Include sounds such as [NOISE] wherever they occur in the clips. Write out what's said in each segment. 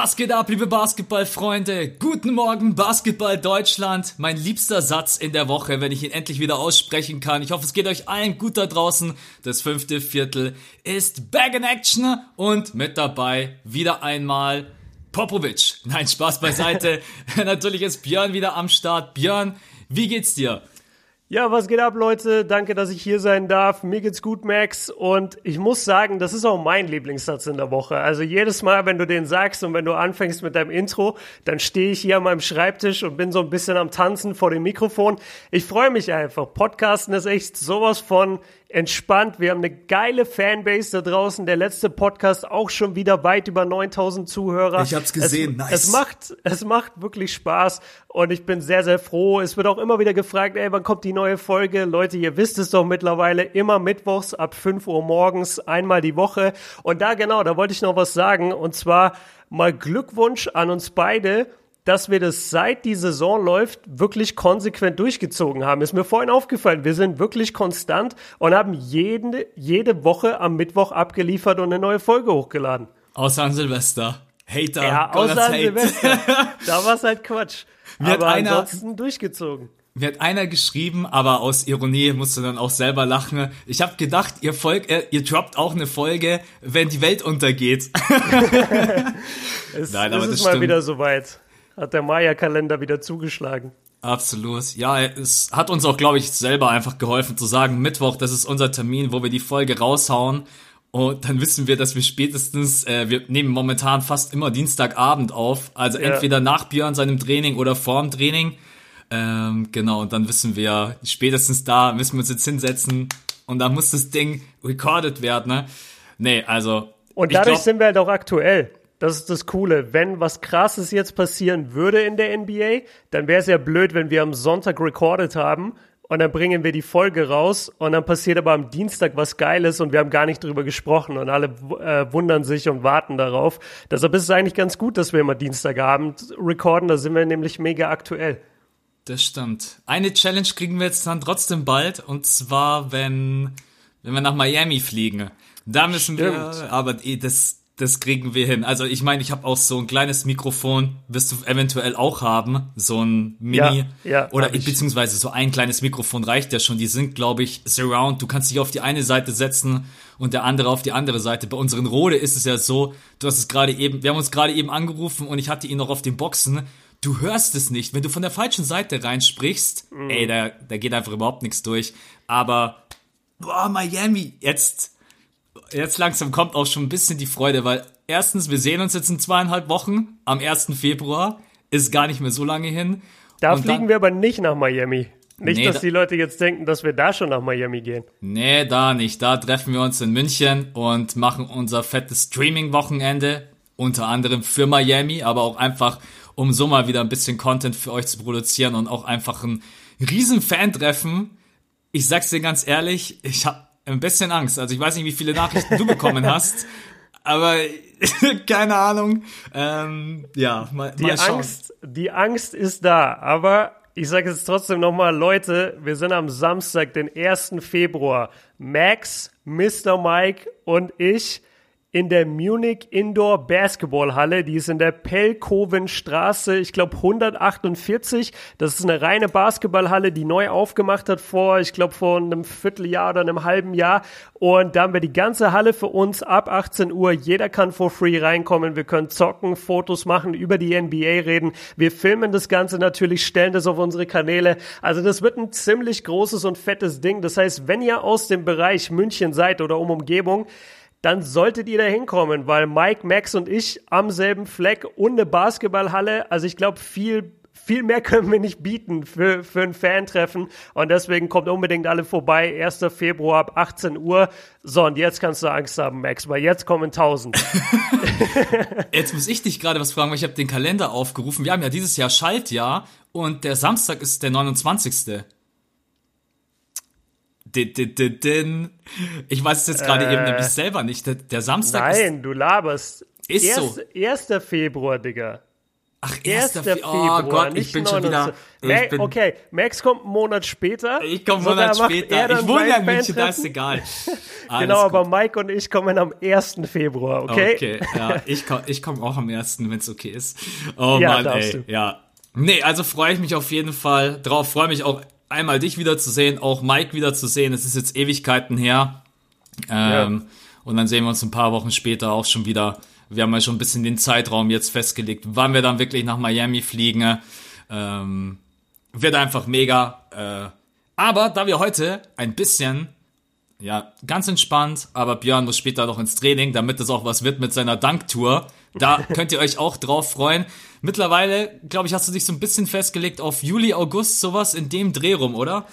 Was geht ab, liebe Basketballfreunde? Guten Morgen, Basketball Deutschland. Mein liebster Satz in der Woche, wenn ich ihn endlich wieder aussprechen kann. Ich hoffe, es geht euch allen gut da draußen. Das fünfte Viertel ist Back in Action und mit dabei wieder einmal Popovic. Nein, Spaß beiseite. [LAUGHS] Natürlich ist Björn wieder am Start. Björn, wie geht's dir? Ja, was geht ab, Leute? Danke, dass ich hier sein darf. Mir geht's gut, Max. Und ich muss sagen, das ist auch mein Lieblingssatz in der Woche. Also jedes Mal, wenn du den sagst und wenn du anfängst mit deinem Intro, dann stehe ich hier an meinem Schreibtisch und bin so ein bisschen am Tanzen vor dem Mikrofon. Ich freue mich einfach. Podcasten ist echt sowas von entspannt. Wir haben eine geile Fanbase da draußen. Der letzte Podcast auch schon wieder weit über 9000 Zuhörer. Ich hab's gesehen. Es, nice. Es macht, es macht wirklich Spaß und ich bin sehr, sehr froh. Es wird auch immer wieder gefragt, ey, wann kommt die neue Folge? Leute, ihr wisst es doch mittlerweile, immer mittwochs ab 5 Uhr morgens, einmal die Woche. Und da genau, da wollte ich noch was sagen und zwar mal Glückwunsch an uns beide dass wir das seit die Saison läuft wirklich konsequent durchgezogen haben. Ist mir vorhin aufgefallen. Wir sind wirklich konstant und haben jede, jede Woche am Mittwoch abgeliefert und eine neue Folge hochgeladen. Außer an Silvester. Hater. Ja, außer an Silvester. [LAUGHS] da war es halt Quatsch. Mir aber einer, ansonsten durchgezogen. Mir hat einer geschrieben, aber aus Ironie musste dann auch selber lachen. Ich habe gedacht, ihr folgt, äh, ihr droppt auch eine Folge, wenn die Welt untergeht. [LAUGHS] [LAUGHS] es, Nein, aber ist das mal stimmt. wieder soweit hat der Maya-Kalender wieder zugeschlagen. Absolut. Ja, es hat uns auch, glaube ich, selber einfach geholfen zu sagen, Mittwoch, das ist unser Termin, wo wir die Folge raushauen. Und dann wissen wir, dass wir spätestens, äh, wir nehmen momentan fast immer Dienstagabend auf. Also ja. entweder nach Björn seinem Training oder vorm Training. Ähm, genau, und dann wissen wir, spätestens da müssen wir uns jetzt hinsetzen und dann muss das Ding recorded werden. Ne? Nee, also. Und dadurch glaub, sind wir halt auch aktuell. Das ist das Coole. Wenn was Krasses jetzt passieren würde in der NBA, dann wäre es ja blöd, wenn wir am Sonntag recorded haben und dann bringen wir die Folge raus und dann passiert aber am Dienstag was Geiles und wir haben gar nicht drüber gesprochen und alle äh, wundern sich und warten darauf. Deshalb ist es eigentlich ganz gut, dass wir immer Dienstagabend recorden, da sind wir nämlich mega aktuell. Das stimmt. Eine Challenge kriegen wir jetzt dann trotzdem bald und zwar, wenn, wenn wir nach Miami fliegen. Da müssen stimmt. wir, aber eh, das, das kriegen wir hin. Also ich meine, ich habe auch so ein kleines Mikrofon, wirst du eventuell auch haben, so ein Mini ja, ja, oder beziehungsweise so ein kleines Mikrofon reicht ja schon. Die sind, glaube ich, Surround. Du kannst dich auf die eine Seite setzen und der andere auf die andere Seite. Bei unseren Rode ist es ja so, du hast es gerade eben, wir haben uns gerade eben angerufen und ich hatte ihn noch auf den Boxen. Du hörst es nicht, wenn du von der falschen Seite reinsprichst. Mhm. Ey, da, da geht einfach überhaupt nichts durch. Aber boah, Miami, jetzt jetzt langsam kommt auch schon ein bisschen die Freude, weil erstens, wir sehen uns jetzt in zweieinhalb Wochen am 1. Februar, ist gar nicht mehr so lange hin. Da Und fliegen dann, wir aber nicht nach Miami. Nicht, nee, dass die Leute jetzt denken, dass wir da schon nach Miami gehen. Nee, da nicht. Da treffen wir uns in München und machen unser fettes Streaming-Wochenende. Unter anderem für Miami, aber auch einfach, um so mal wieder ein bisschen Content für euch zu produzieren und auch einfach ein riesen Fan-Treffen. Ich sag's dir ganz ehrlich, ich hab ein bisschen Angst. Also ich weiß nicht, wie viele Nachrichten du bekommen [LAUGHS] hast, aber [LAUGHS] keine Ahnung. Ähm, ja, mal, die mal schauen. Angst, die Angst ist da, aber ich sage es trotzdem nochmal, Leute, wir sind am Samstag, den 1. Februar. Max, Mr. Mike und ich in der Munich Indoor Basketballhalle. Die ist in der Pelkovenstraße, ich glaube 148. Das ist eine reine Basketballhalle, die neu aufgemacht hat vor, ich glaube vor einem Vierteljahr oder einem halben Jahr. Und da haben wir die ganze Halle für uns ab 18 Uhr. Jeder kann for free reinkommen. Wir können zocken, Fotos machen, über die NBA reden. Wir filmen das Ganze natürlich, stellen das auf unsere Kanäle. Also das wird ein ziemlich großes und fettes Ding. Das heißt, wenn ihr aus dem Bereich München seid oder um Umgebung, dann solltet ihr da hinkommen, weil Mike, Max und ich am selben Fleck und eine Basketballhalle, also ich glaube, viel viel mehr [LAUGHS] können wir nicht bieten für, für ein Fan-Treffen. Und deswegen kommt unbedingt alle vorbei. 1. Februar ab 18 Uhr. So, und jetzt kannst du Angst haben, Max, weil jetzt kommen 1000. [LAUGHS] jetzt muss ich dich gerade was fragen, weil ich habe den Kalender aufgerufen. Wir haben ja dieses Jahr Schaltjahr und der Samstag ist der 29. Ich weiß es jetzt gerade äh, eben nämlich selber nicht. Der, der Samstag Nein, ist, du laberst. Ist Erst, so. 1. Februar, Digga. Ach, 1. 1. Februar, Oh Gott, ich bin schon 29. wieder. Ich bin, okay, Max kommt einen Monat später. ich komme einen Monat später. er Ich wohne ja in München, da ist egal. [LAUGHS] Genau, gut. aber Mike und ich kommen am 1. Februar, okay? Okay, ja, ich komme ich komm auch am ersten, wenn es okay ist. Oh Ja, Mann, ey, du. ja. Nee, also freue ich mich auf jeden Fall drauf. Freue mich auch einmal dich wiederzusehen, auch Mike wiederzusehen. Es ist jetzt Ewigkeiten her. Ähm, Und dann sehen wir uns ein paar Wochen später auch schon wieder. Wir haben ja schon ein bisschen den Zeitraum jetzt festgelegt, wann wir dann wirklich nach Miami fliegen. Ähm, wird einfach mega. Äh, aber da wir heute ein bisschen ja, ganz entspannt, aber Björn muss später noch ins Training, damit es auch was wird mit seiner Danktour. Da könnt ihr euch auch drauf freuen. Mittlerweile, glaube ich, hast du dich so ein bisschen festgelegt auf Juli, August, sowas in dem Dreh rum, oder?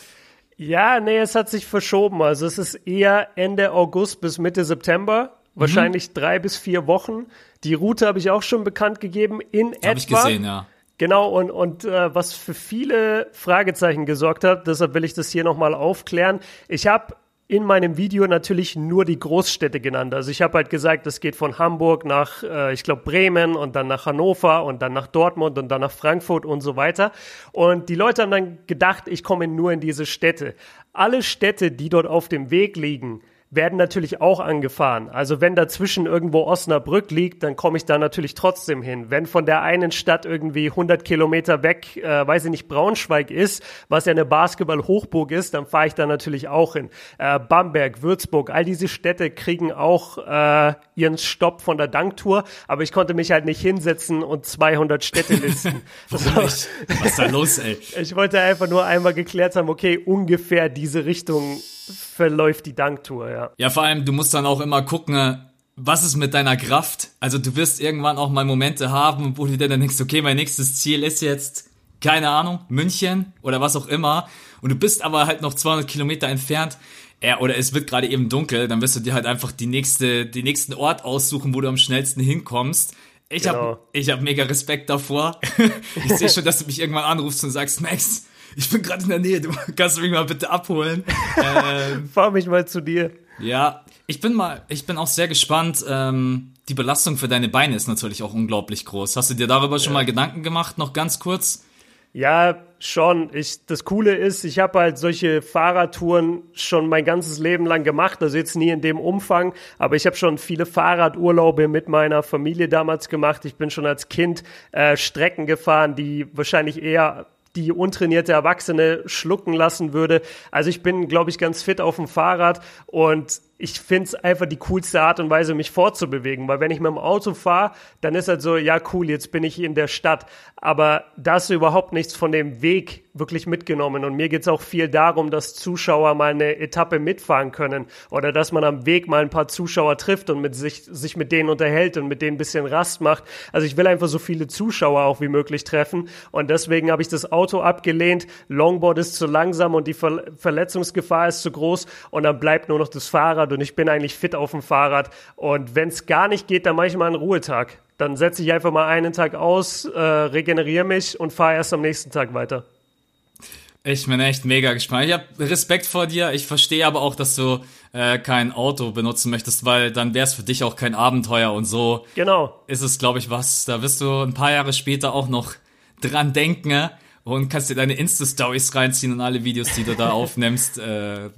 Ja, nee, es hat sich verschoben. Also es ist eher Ende August bis Mitte September. Mhm. Wahrscheinlich drei bis vier Wochen. Die Route habe ich auch schon bekannt gegeben. In etwa. Habe ich gesehen, ja. Genau, und, und äh, was für viele Fragezeichen gesorgt hat, deshalb will ich das hier nochmal aufklären. Ich habe in meinem Video natürlich nur die Großstädte genannt. Also ich habe halt gesagt, es geht von Hamburg nach, äh, ich glaube, Bremen und dann nach Hannover und dann nach Dortmund und dann nach Frankfurt und so weiter. Und die Leute haben dann gedacht, ich komme nur in diese Städte. Alle Städte, die dort auf dem Weg liegen, werden natürlich auch angefahren. Also wenn dazwischen irgendwo Osnabrück liegt, dann komme ich da natürlich trotzdem hin. Wenn von der einen Stadt irgendwie 100 Kilometer weg, äh, weiß ich nicht, Braunschweig ist, was ja eine Basketball-Hochburg ist, dann fahre ich da natürlich auch hin. Äh, Bamberg, Würzburg, all diese Städte kriegen auch äh, ihren Stopp von der Danktour, aber ich konnte mich halt nicht hinsetzen und 200 Städte listen. [LAUGHS] Was ist da los, ey? ich wollte einfach nur einmal geklärt haben, okay, ungefähr diese Richtung verläuft die Danktour, ja. Ja, vor allem, du musst dann auch immer gucken, was ist mit deiner Kraft? Also du wirst irgendwann auch mal Momente haben, wo du dir dann denkst, okay, mein nächstes Ziel ist jetzt, keine Ahnung, München oder was auch immer. Und du bist aber halt noch 200 Kilometer entfernt. Ja, oder es wird gerade eben dunkel, dann wirst du dir halt einfach die nächste, den nächsten Ort aussuchen, wo du am schnellsten hinkommst. Ich Genau. hab, ich hab mega Respekt davor. [LAUGHS] ich sehe schon, dass du mich irgendwann anrufst und sagst, Max, ich bin gerade in der Nähe, du kannst mich mal bitte abholen. Ähm, [LAUGHS] Fahr mich mal zu dir. ja, ich bin mal, ich bin auch sehr gespannt. Ähm, die Belastung für deine Beine ist natürlich auch unglaublich groß. Hast du dir darüber schon mal Gedanken gemacht? Noch ganz kurz. Ja, schon. Ich, das Coole ist, ich habe halt solche Fahrradtouren schon mein ganzes Leben lang gemacht, also jetzt nie in dem Umfang, aber ich habe schon viele Fahrradurlaube mit meiner Familie damals gemacht. Ich bin schon als Kind äh, Strecken gefahren, die wahrscheinlich eher die untrainierte Erwachsene schlucken lassen würde. Also ich bin, glaube ich, ganz fit auf dem Fahrrad und ich finde es einfach die coolste Art und Weise, mich fortzubewegen. Weil wenn ich mit dem Auto fahre, dann ist halt so, ja cool, jetzt bin ich in der Stadt. Aber da hast du überhaupt nichts von dem Weg wirklich mitgenommen. Und mir geht's auch viel darum, dass Zuschauer mal eine Etappe mitfahren können. Oder dass man am Weg mal ein paar Zuschauer trifft und mit sich, sich mit denen unterhält und mit denen ein bisschen Rast macht. Also ich will einfach so viele Zuschauer auch wie möglich treffen. Und deswegen habe ich das Auto abgelehnt. Longboard ist zu langsam und die Ver Verletzungsgefahr ist zu groß. Und dann bleibt nur noch das Fahrrad und ich bin eigentlich fit auf dem Fahrrad. Und wenn es gar nicht geht, dann mache ich mal einen Ruhetag. Dann setze ich einfach mal einen Tag aus, äh, regeneriere mich und fahre erst am nächsten Tag weiter. Ich bin echt mega gespannt. Ich habe Respekt vor dir. Ich verstehe aber auch, dass du äh, kein Auto benutzen möchtest, weil dann wäre es für dich auch kein Abenteuer und so Genau. ist es, glaube ich, was. Da wirst du ein paar Jahre später auch noch dran denken ne? und kannst dir deine Insta-Stories reinziehen und alle Videos, die du da [LAUGHS] aufnimmst. Äh,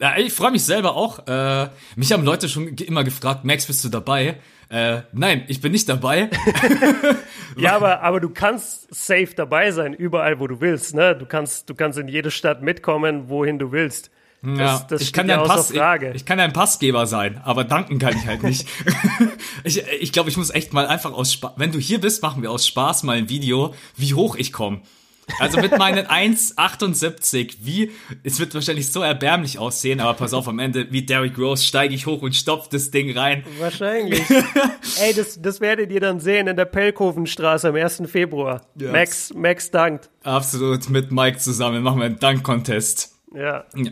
ja, ich freue mich selber auch. Äh, mich haben Leute schon immer gefragt, Max, bist du dabei? Äh, nein, ich bin nicht dabei. [LAUGHS] Ja, aber, aber du kannst safe dabei sein, überall, wo du willst. Ne? Du, kannst, du kannst in jede Stadt mitkommen, wohin du willst. Das, ja, das ich kann ja Pass, Frage. Ich, ich kann dein Passgeber sein, aber danken kann ich halt nicht. [LAUGHS] ich ich glaube, ich muss echt mal einfach aus Spaß, wenn du hier bist, machen wir aus Spaß mal ein Video, wie hoch ich komme. Also mit meinen 1,78, wie, es wird wahrscheinlich so erbärmlich aussehen, aber pass auf, am Ende, wie Derrick Rose, steige ich hoch und stopf das Ding rein. Wahrscheinlich. [LAUGHS] Ey, das, das werdet ihr dann sehen in der Pelkovenstraße am 1. Februar. Ja. Max, Max dankt. Absolut, mit Mike zusammen machen wir einen Dank-Contest. Ja. Ja.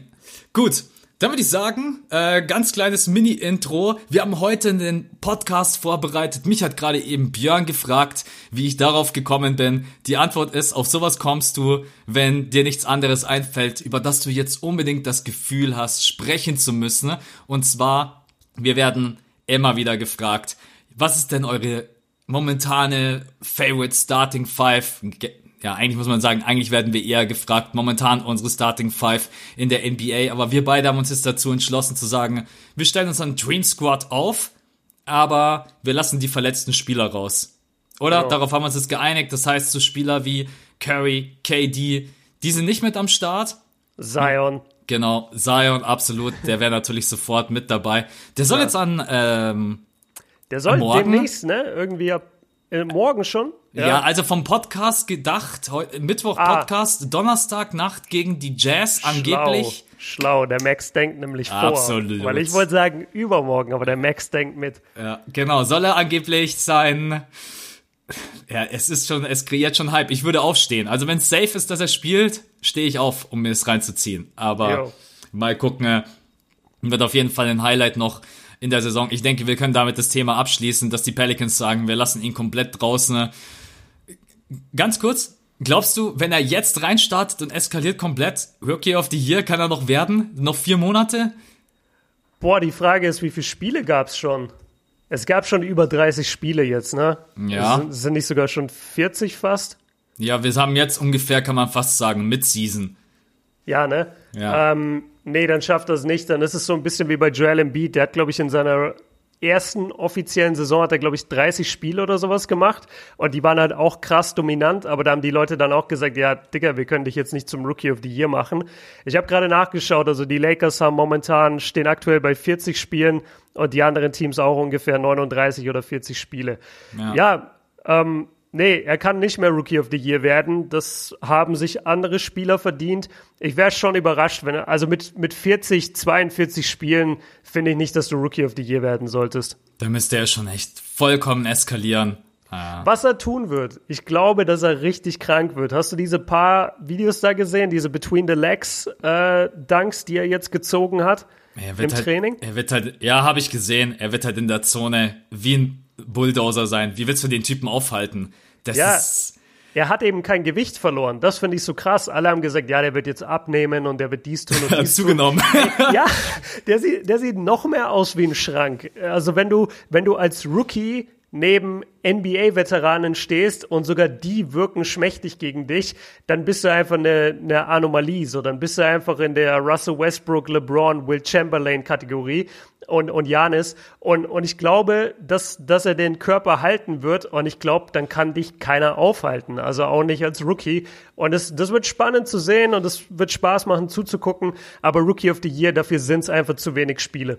Gut, dann würde ich sagen, äh, ganz kleines Mini-Intro. Wir haben heute einen Podcast vorbereitet. Mich hat gerade eben Björn gefragt, wie ich darauf gekommen bin. Die Antwort ist, auf sowas kommst du, wenn dir nichts anderes einfällt, über das du jetzt unbedingt das Gefühl hast, sprechen zu müssen. Und zwar, wir werden immer wieder gefragt, was ist denn eure momentane Favorite Starting Five. Ja, eigentlich muss man sagen, eigentlich werden wir eher gefragt, momentan unsere Starting Five in der NBA. Aber wir beide haben uns jetzt dazu entschlossen zu sagen, wir stellen uns einen Dream Squad auf, aber wir lassen die verletzten Spieler raus. Oder? Ja. Darauf haben wir uns jetzt geeinigt. Das heißt, so Spieler wie Curry, KD, die sind nicht mit am Start. Zion. Genau, Zion, absolut. Der wäre natürlich sofort mit dabei. Der soll ja. jetzt an, ähm, Der soll demnächst, ne? Irgendwie ab äh, morgen schon. Ja. ja. also vom Podcast gedacht, Mittwoch ah. Podcast, Donnerstag Nacht gegen die Jazz Schlau. angeblich. Schlau, der Max denkt nämlich vor. Absolut. Weil ich wollte sagen übermorgen, aber der Max denkt mit. Ja, genau, soll er angeblich sein ja, es ist schon, es kreiert schon Hype. Ich würde aufstehen. Also wenn es safe ist, dass er spielt, stehe ich auf, um mir es reinzuziehen. Aber jo. mal gucken, wird auf jeden Fall ein Highlight noch in der Saison. Ich denke, wir können damit das Thema abschließen, dass die Pelicans sagen, wir lassen ihn komplett draußen. Ganz kurz, glaubst du, wenn er jetzt reinstartet und eskaliert komplett, Rookie of the Year kann er noch werden? Noch vier Monate? Boah, die Frage ist, wie viele Spiele gab es schon? Es gab schon über 30 Spiele jetzt, ne? Ja. Sind, sind nicht sogar schon 40 fast? Ja, wir haben jetzt ungefähr, kann man fast sagen, Mid-Season. Ja, ne? Ja. Ähm, nee, dann schafft das nicht. Dann ist es so ein bisschen wie bei Joel Embiid. Der hat, glaube ich, in seiner ersten offiziellen Saison hat er, glaube ich, 30 Spiele oder sowas gemacht. Und die waren halt auch krass dominant, aber da haben die Leute dann auch gesagt, ja, Digga, wir können dich jetzt nicht zum Rookie of the Year machen. Ich habe gerade nachgeschaut, also die Lakers haben momentan, stehen aktuell bei 40 Spielen und die anderen Teams auch ungefähr 39 oder 40 Spiele. Ja, ja ähm, Nee, er kann nicht mehr Rookie of the Year werden. Das haben sich andere Spieler verdient. Ich wäre schon überrascht, wenn er, also mit, mit 40, 42 Spielen finde ich nicht, dass du Rookie of the Year werden solltest. Da müsste er schon echt vollkommen eskalieren. Ah. Was er tun wird, ich glaube, dass er richtig krank wird. Hast du diese paar Videos da gesehen, diese Between the Legs äh, Dunks, die er jetzt gezogen hat im halt, Training? Er wird halt, ja, habe ich gesehen. Er wird halt in der Zone wie ein Bulldozer sein. Wie willst du den Typen aufhalten? Das ja. ist er hat eben kein Gewicht verloren. Das finde ich so krass. Alle haben gesagt, ja, der wird jetzt abnehmen und der wird dies tun und [LAUGHS] dies zugenommen. tun. [LAUGHS] ja, der sieht, der sieht noch mehr aus wie ein Schrank. Also wenn du, wenn du als Rookie neben NBA-Veteranen stehst und sogar die wirken schmächtig gegen dich, dann bist du einfach eine, eine Anomalie. So, dann bist du einfach in der Russell Westbrook, LeBron, Will Chamberlain Kategorie und, und Janis. Und, und ich glaube, dass, dass er den Körper halten wird. Und ich glaube, dann kann dich keiner aufhalten. Also auch nicht als Rookie. Und das, das wird spannend zu sehen und es wird Spaß machen zuzugucken. Aber Rookie of the Year, dafür sind es einfach zu wenig Spiele.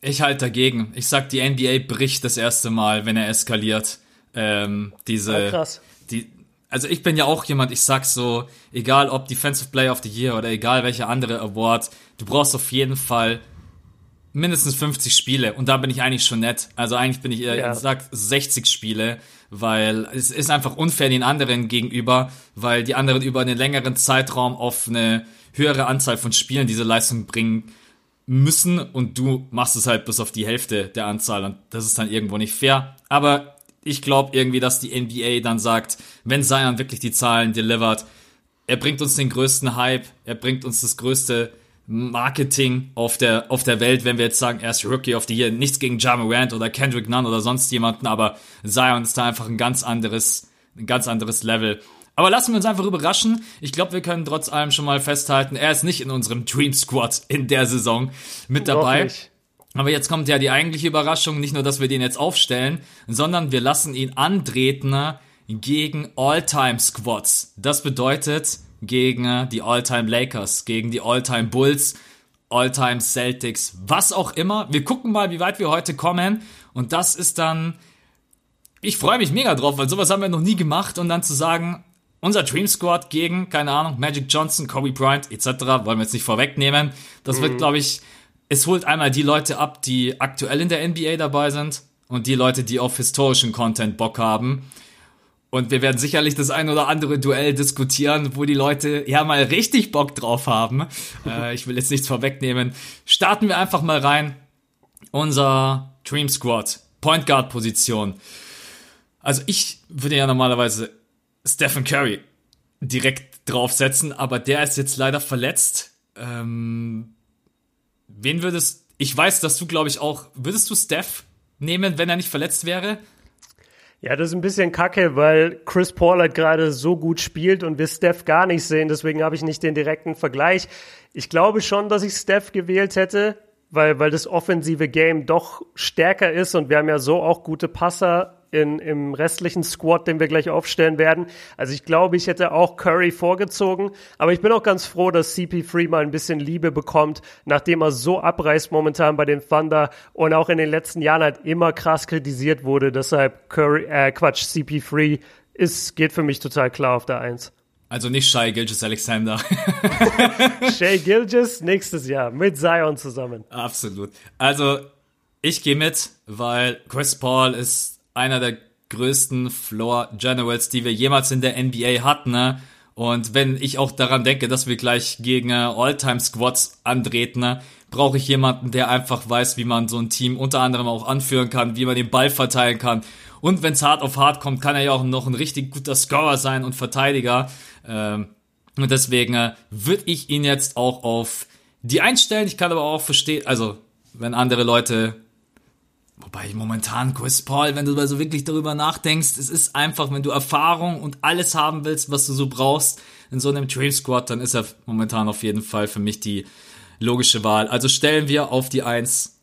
Ich halte dagegen. Ich sag, die NBA bricht das erste Mal, wenn er eskaliert. Ähm, diese, ja, krass. Die, also ich bin ja auch jemand, ich sag so, egal ob Defensive Player of the Year oder egal welcher andere Award, du brauchst auf jeden Fall mindestens 50 Spiele und da bin ich eigentlich schon nett. Also eigentlich bin ich eher, ja. ich sag 60 Spiele, weil es ist einfach unfair den anderen gegenüber, weil die anderen über einen längeren Zeitraum auf eine höhere Anzahl von Spielen diese Leistung bringen müssen und du machst es halt bis auf die Hälfte der Anzahl und das ist dann irgendwo nicht fair. Aber ich glaube irgendwie, dass die NBA dann sagt, wenn Zion wirklich die Zahlen delivert, er bringt uns den größten Hype, er bringt uns das größte Marketing auf der, auf der Welt, wenn wir jetzt sagen, er ist Rookie of the Year. Nichts gegen Ja Morant oder Kendrick Nunn oder sonst jemanden, aber Zion ist da einfach ein ganz anderes, ein ganz anderes Level. Aber lassen wir uns einfach überraschen. Ich glaube, wir können trotz allem schon mal festhalten, er ist nicht in unserem Dream Squad in der Saison mit dabei. Aber jetzt kommt ja die eigentliche Überraschung, nicht nur, dass wir den jetzt aufstellen, sondern wir lassen ihn antreten gegen All-Time Squads. Das bedeutet gegen die All-Time Lakers, gegen die All-Time Bulls, All-Time Celtics, was auch immer. Wir gucken mal, wie weit wir heute kommen. Und das ist dann, ich freue mich mega drauf, weil sowas haben wir noch nie gemacht. Und dann zu sagen, unser Dream Squad gegen, keine Ahnung, Magic Johnson, Kobe Bryant etc. wollen wir jetzt nicht vorwegnehmen. Das mhm. wird, glaube ich, es holt einmal die Leute ab, die aktuell in der NBA dabei sind und die Leute, die auf historischen Content Bock haben. Und wir werden sicherlich das ein oder andere Duell diskutieren, wo die Leute ja mal richtig Bock drauf haben. [LAUGHS] äh, ich will jetzt nichts vorwegnehmen. Starten wir einfach mal rein. Unser Dream Squad, Point Guard Position. Also ich würde ja normalerweise Stephen Curry direkt draufsetzen, aber der ist jetzt leider verletzt. Ähm, wen würdest ich weiß, dass du glaube ich auch würdest du Steph nehmen, wenn er nicht verletzt wäre? Ja, das ist ein bisschen kacke, weil Chris Paul halt gerade so gut spielt und wir Steph gar nicht sehen. Deswegen habe ich nicht den direkten Vergleich. Ich glaube schon, dass ich Steph gewählt hätte, weil, weil das offensive Game doch stärker ist und wir haben ja so auch gute Passer in, im restlichen Squad, den wir gleich aufstellen werden. Also ich glaube, ich hätte auch Curry vorgezogen, aber ich bin auch ganz froh, dass CP3 mal ein bisschen Liebe bekommt, nachdem er so abreißt momentan bei den Thunder und auch in den letzten Jahren halt immer krass kritisiert wurde. Deshalb Curry, äh, Quatsch, CP3 ist, geht für mich total klar auf der Eins. Also nicht Shai Gilgis Alexander. [LAUGHS] Shay Gilgis nächstes Jahr mit Zion zusammen. Absolut. Also ich gehe mit, weil Chris Paul ist einer der größten Floor Generals, die wir jemals in der NBA hatten. Ne? Und wenn ich auch daran denke, dass wir gleich gegen äh, All-Time-Squads antreten, ne, brauche ich jemanden, der einfach weiß, wie man so ein Team unter anderem auch anführen kann, wie man den Ball verteilen kann. Und wenn es hart auf hart kommt, kann er ja auch noch ein richtig guter Scorer sein und Verteidiger. Ähm, und deswegen äh, würde ich ihn jetzt auch auf die einstellen. Ich kann aber auch verstehen, also wenn andere Leute Wobei momentan Chris Paul, wenn du so also wirklich darüber nachdenkst, es ist einfach, wenn du Erfahrung und alles haben willst, was du so brauchst in so einem Dream Squad, dann ist er momentan auf jeden Fall für mich die logische Wahl. Also stellen wir auf die 1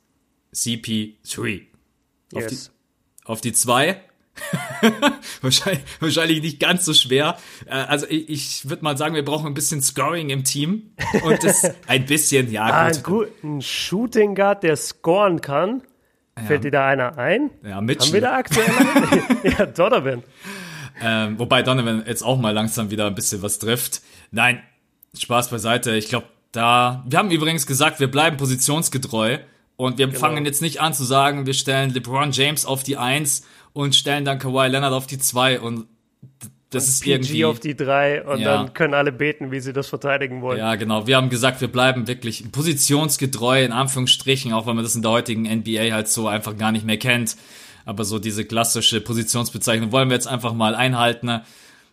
CP3. Auf yes. die auf die 2 [LAUGHS] wahrscheinlich, wahrscheinlich nicht ganz so schwer. Äh, also ich, ich würde mal sagen, wir brauchen ein bisschen Scoring im Team. Und das [LAUGHS] ein bisschen, ja. Ah, gut. Ein Shooting Guard, der scoren kann. Fällt dir da einer ein? Ja, Mitchell. Haben wir da aktuell [LAUGHS] [LAUGHS] ja, Donovan. Ähm, wobei Donovan jetzt auch mal langsam wieder ein bisschen was trifft. Nein, Spaß beiseite. Ich glaube, da. Wir haben übrigens gesagt, wir bleiben positionsgetreu. Und wir genau. fangen jetzt nicht an zu sagen, wir stellen LeBron James auf die Eins und stellen dann Kawhi Leonard auf die Zwei und das ist PG irgendwie auf die drei und ja. dann können alle beten, wie sie das verteidigen wollen. Ja, genau. Wir haben gesagt, wir bleiben wirklich positionsgetreu in Anführungsstrichen, auch wenn man das in der heutigen NBA halt so einfach gar nicht mehr kennt. Aber so diese klassische Positionsbezeichnung wollen wir jetzt einfach mal einhalten.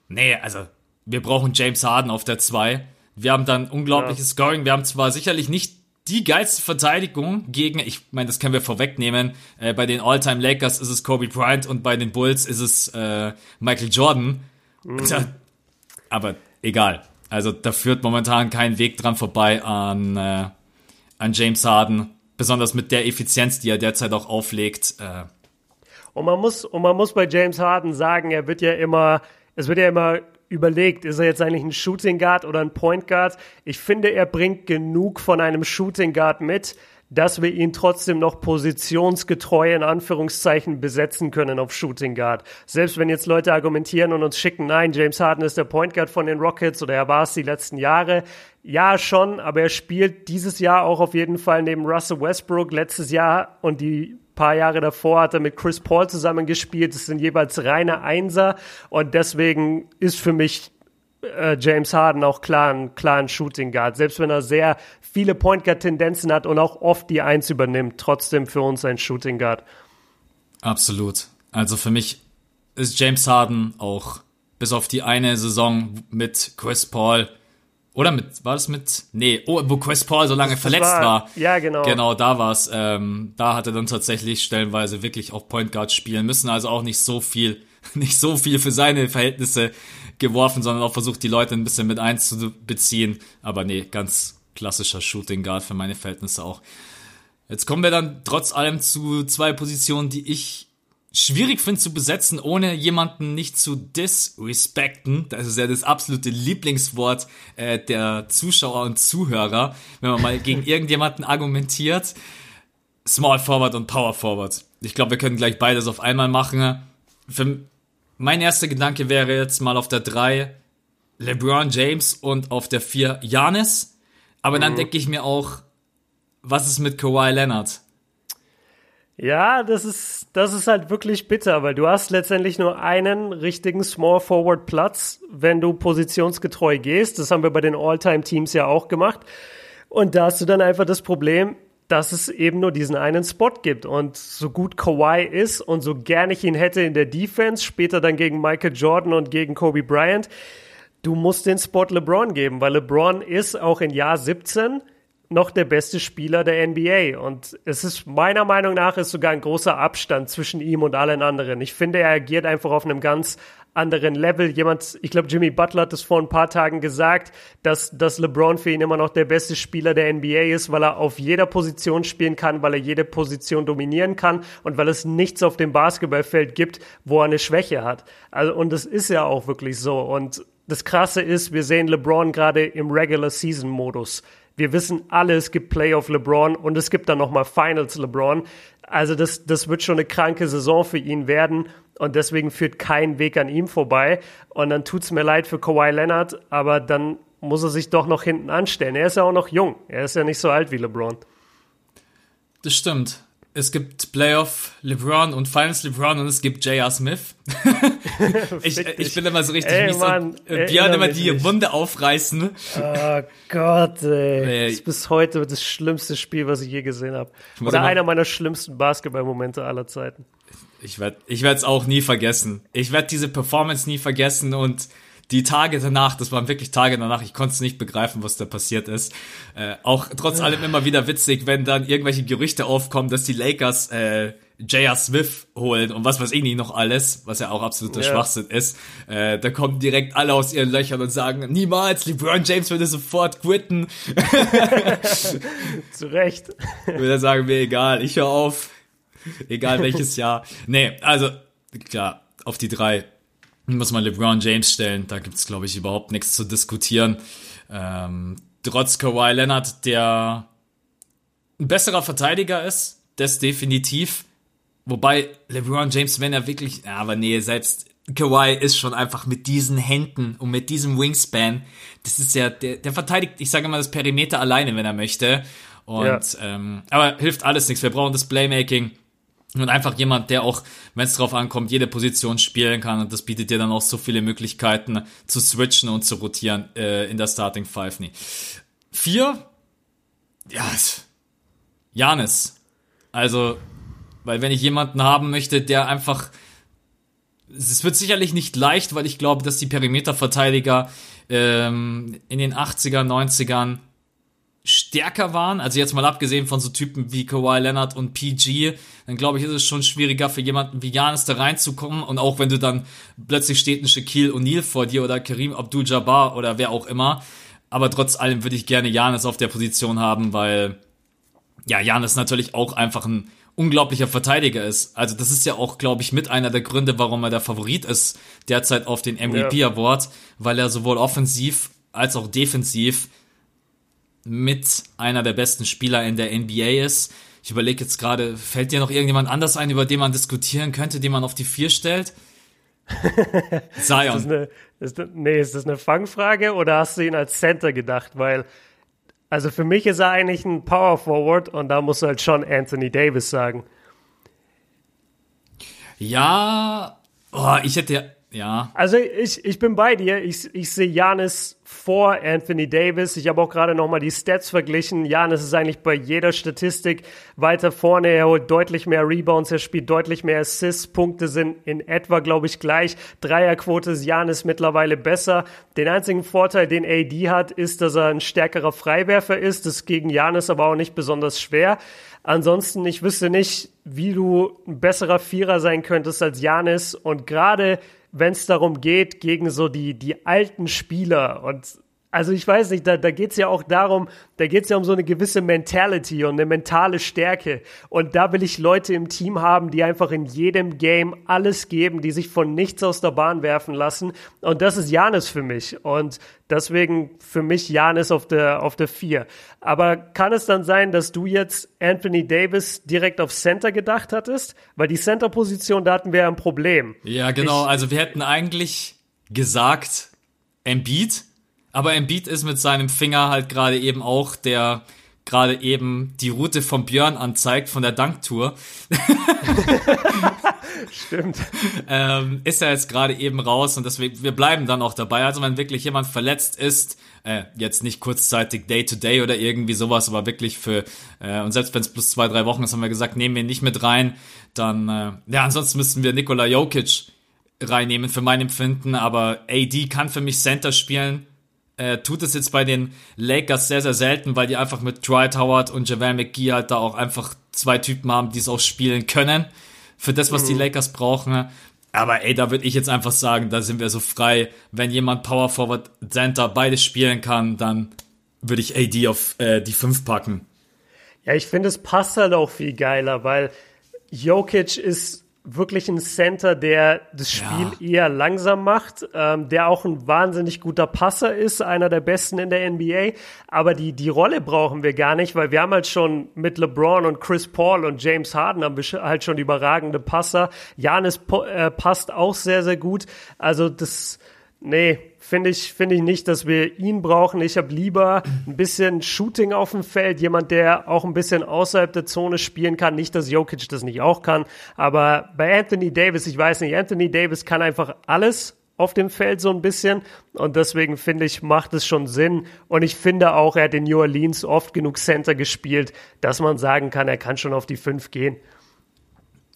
Nee, also wir brauchen James Harden auf der zwei. Wir haben dann unglaubliches ja. Scoring. Wir haben zwar sicherlich nicht die geilste Verteidigung gegen, ich meine, das können wir vorwegnehmen, äh, bei den All-Time Lakers ist es Kobe Bryant und bei den Bulls ist es äh, Michael Jordan. Mhm. Aber egal. Also da führt momentan kein Weg dran vorbei an, äh, an James Harden, besonders mit der Effizienz, die er derzeit auch auflegt. Äh. Und man muss und man muss bei James Harden sagen, er wird ja immer, es wird ja immer überlegt, ist er jetzt eigentlich ein Shooting Guard oder ein Point Guard? Ich finde, er bringt genug von einem Shooting Guard mit, dass wir ihn trotzdem noch positionsgetreu in Anführungszeichen besetzen können auf Shooting Guard. Selbst wenn jetzt Leute argumentieren und uns schicken, nein, James Harden ist der Point Guard von den Rockets oder er war es die letzten Jahre. Ja, schon, aber er spielt dieses Jahr auch auf jeden Fall neben Russell Westbrook. Letztes Jahr und die paar Jahre davor hat er mit Chris Paul zusammen gespielt. Das sind jeweils reine Einser und deswegen ist für mich äh, James Harden auch klar ein, klar ein Shooting Guard. Selbst wenn er sehr viele Point Guard Tendenzen hat und auch oft die Eins übernimmt, trotzdem für uns ein Shooting Guard. Absolut. Also für mich ist James Harden auch bis auf die eine Saison mit Chris Paul oder mit, war das mit, nee, oh, wo Chris Paul so lange das verletzt war, war, Ja, genau. Genau, da war's. Ähm, da hat er dann tatsächlich stellenweise wirklich auch Point Guard spielen müssen, also auch nicht so viel, [LAUGHS] nicht so viel für seine Verhältnisse geworfen, sondern auch versucht, die Leute ein bisschen mit einzubeziehen. Aber nee, ganz klassischer Shooting Guard für meine Verhältnisse auch. Jetzt kommen wir dann trotz allem zu zwei Positionen, die ich schwierig finde zu besetzen, ohne jemanden nicht zu disrespekten. Das ist ja das absolute Lieblingswort äh, der Zuschauer und Zuhörer, wenn man mal gegen [LAUGHS] irgendjemanden argumentiert. Small Forward und Power Forward. Ich glaube, wir können gleich beides auf einmal machen. Für mein erster Gedanke wäre jetzt mal auf der 3 LeBron James und auf der 4 Janis. Aber dann mhm. denke ich mir auch, was ist mit Kawhi Leonard? Ja, das ist, das ist halt wirklich bitter, weil du hast letztendlich nur einen richtigen Small Forward Platz, wenn du positionsgetreu gehst. Das haben wir bei den All-Time-Teams ja auch gemacht. Und da hast du dann einfach das Problem, dass es eben nur diesen einen Spot gibt. Und so gut Kawhi ist und so gern ich ihn hätte in der Defense, später dann gegen Michael Jordan und gegen Kobe Bryant, du musst den Spot LeBron geben, weil LeBron ist auch in Jahr 17 noch der beste Spieler der NBA. Und es ist meiner Meinung nach ist sogar ein großer Abstand zwischen ihm und allen anderen. Ich finde, er agiert einfach auf einem ganz anderen Level. Jemand, ich glaube, Jimmy Butler hat es vor ein paar Tagen gesagt, dass, dass LeBron für ihn immer noch der beste Spieler der NBA ist, weil er auf jeder Position spielen kann, weil er jede Position dominieren kann und weil es nichts auf dem Basketballfeld gibt, wo er eine Schwäche hat. Also, und das ist ja auch wirklich so. Und das Krasse ist, wir sehen LeBron gerade im Regular Season Modus. Wir wissen alle, es gibt Playoff LeBron und es gibt dann nochmal Finals LeBron. Also das, das wird schon eine kranke Saison für ihn werden und deswegen führt kein Weg an ihm vorbei. Und dann tut's mir leid für Kawhi Leonard, aber dann muss er sich doch noch hinten anstellen. Er ist ja auch noch jung. Er ist ja nicht so alt wie LeBron. Das stimmt es gibt Playoff LeBron und Finals LeBron und es gibt J.R. Smith. [LAUGHS] ich, ich bin immer so richtig ey, mies Mann, und äh, Björn immer die nicht. Wunde aufreißen. Oh Gott, ey. Das ist bis heute das schlimmste Spiel, was ich je gesehen habe. Oder einer meiner schlimmsten Basketballmomente aller Zeiten. Ich werde ich es auch nie vergessen. Ich werde diese Performance nie vergessen und die Tage danach, das waren wirklich Tage danach, ich konnte es nicht begreifen, was da passiert ist. Äh, auch trotz allem immer wieder witzig, wenn dann irgendwelche Gerüchte aufkommen, dass die Lakers äh, J.R. Smith holen und was weiß ich nicht noch alles, was ja auch absoluter yeah. Schwachsinn ist. Äh, da kommen direkt alle aus ihren Löchern und sagen, niemals, LeBron James würde sofort quitten. [LAUGHS] Zu Recht. [LAUGHS] Würde sagen, mir egal, ich höre auf. Egal welches [LAUGHS] Jahr. Nee, also, klar, auf die drei muss man LeBron James stellen. Da gibt es, glaube ich, überhaupt nichts zu diskutieren. Ähm, trotz Kawhi Leonard, der ein besserer Verteidiger ist, das definitiv. Wobei LeBron James, wenn er wirklich, ja, aber nee, selbst Kawhi ist schon einfach mit diesen Händen und mit diesem Wingspan, das ist ja, der, der verteidigt, ich sage immer, das Perimeter alleine, wenn er möchte. Und, ja. ähm, aber hilft alles nichts. Wir brauchen das Playmaking. Und einfach jemand, der auch, wenn es drauf ankommt, jede Position spielen kann. Und das bietet dir dann auch so viele Möglichkeiten zu switchen und zu rotieren äh, in der Starting Five. Nee. Vier, ja, Janis. Also, weil wenn ich jemanden haben möchte, der einfach, es wird sicherlich nicht leicht, weil ich glaube, dass die Perimeterverteidiger ähm, in den 80er, 90ern stärker waren, also jetzt mal abgesehen von so Typen wie Kawhi Leonard und PG, dann glaube ich, ist es schon schwieriger für jemanden wie Janis da reinzukommen. Und auch wenn du dann plötzlich steht ein Shaquille O'Neal vor dir oder Karim Abdul-Jabbar oder wer auch immer, aber trotz allem würde ich gerne Janis auf der Position haben, weil ja, Janis natürlich auch einfach ein unglaublicher Verteidiger ist. Also das ist ja auch, glaube ich, mit einer der Gründe, warum er der Favorit ist derzeit auf den MVP Award, weil er sowohl offensiv als auch defensiv mit einer der besten Spieler in der NBA ist. Ich überlege jetzt gerade, fällt dir noch irgendjemand anders ein, über den man diskutieren könnte, den man auf die vier stellt? Zion. [LAUGHS] ist das eine, ist das, nee, ist das eine Fangfrage oder hast du ihn als Center gedacht? Weil, also für mich ist er eigentlich ein Power Forward und da musst du halt schon Anthony Davis sagen. Ja, oh, ich hätte ja. Also ich, ich bin bei dir. Ich, ich sehe Janis vor Anthony Davis. Ich habe auch gerade nochmal die Stats verglichen. Janis ist eigentlich bei jeder Statistik weiter vorne. Er holt deutlich mehr Rebounds, er spielt deutlich mehr Assists. Punkte sind in etwa, glaube ich, gleich. Dreierquote ist Janis mittlerweile besser. Den einzigen Vorteil, den AD hat, ist, dass er ein stärkerer Freiwerfer ist. Das ist gegen Janis aber auch nicht besonders schwer. Ansonsten, ich wüsste nicht, wie du ein besserer Vierer sein könntest als Janis. Und gerade wenn es darum geht, gegen so die, die alten Spieler und also ich weiß nicht, da, da geht es ja auch darum, da geht es ja um so eine gewisse Mentality und eine mentale Stärke. Und da will ich Leute im Team haben, die einfach in jedem Game alles geben, die sich von nichts aus der Bahn werfen lassen. Und das ist Janis für mich. Und deswegen für mich Janis auf der, auf der vier. Aber kann es dann sein, dass du jetzt Anthony Davis direkt auf Center gedacht hattest? Weil die Center-Position, da hatten wir ja ein Problem. Ja, genau. Ich, also wir hätten eigentlich gesagt, Embiid aber Embiid ist mit seinem Finger halt gerade eben auch der gerade eben die Route von Björn anzeigt von der Danktour. [LAUGHS] Stimmt. ähm, ist er jetzt gerade eben raus und deswegen, wir bleiben dann auch dabei. Also wenn wirklich jemand verletzt ist, äh, jetzt nicht kurzzeitig Day to Day oder irgendwie sowas, aber wirklich für, äh, und selbst wenn es plus zwei, drei Wochen ist, haben wir gesagt, nehmen wir ihn nicht mit rein, dann, äh, ja, ansonsten müssten wir Nikola Jokic reinnehmen für mein Empfinden, aber AD kann für mich Center spielen äh, tut es jetzt bei den Lakers sehr, sehr selten, weil die einfach mit Dwight Howard und JaVale McGee halt da auch einfach zwei Typen haben, die es auch spielen können. Für das, was mhm. die Lakers brauchen. Aber ey, da würde ich jetzt einfach sagen, da sind wir so frei. Wenn jemand Power Forward Center beides spielen kann, dann würde ich AD auf äh, die 5 packen. Ja, ich finde, es passt halt auch viel geiler, weil Jokic ist wirklich ein Center, der das Spiel ja. eher langsam macht, ähm, der auch ein wahnsinnig guter Passer ist, einer der besten in der NBA. Aber die, die Rolle brauchen wir gar nicht, weil wir haben halt schon mit LeBron und Chris Paul und James Harden haben wir halt schon überragende Passer. Janis äh, passt auch sehr, sehr gut. Also das, nee, finde ich, finde ich nicht, dass wir ihn brauchen. Ich habe lieber ein bisschen Shooting auf dem Feld, jemand, der auch ein bisschen außerhalb der Zone spielen kann. Nicht, dass Jokic das nicht auch kann, aber bei Anthony Davis, ich weiß nicht, Anthony Davis kann einfach alles auf dem Feld so ein bisschen und deswegen finde ich, macht es schon Sinn und ich finde auch, er hat in New Orleans oft genug Center gespielt, dass man sagen kann, er kann schon auf die 5 gehen.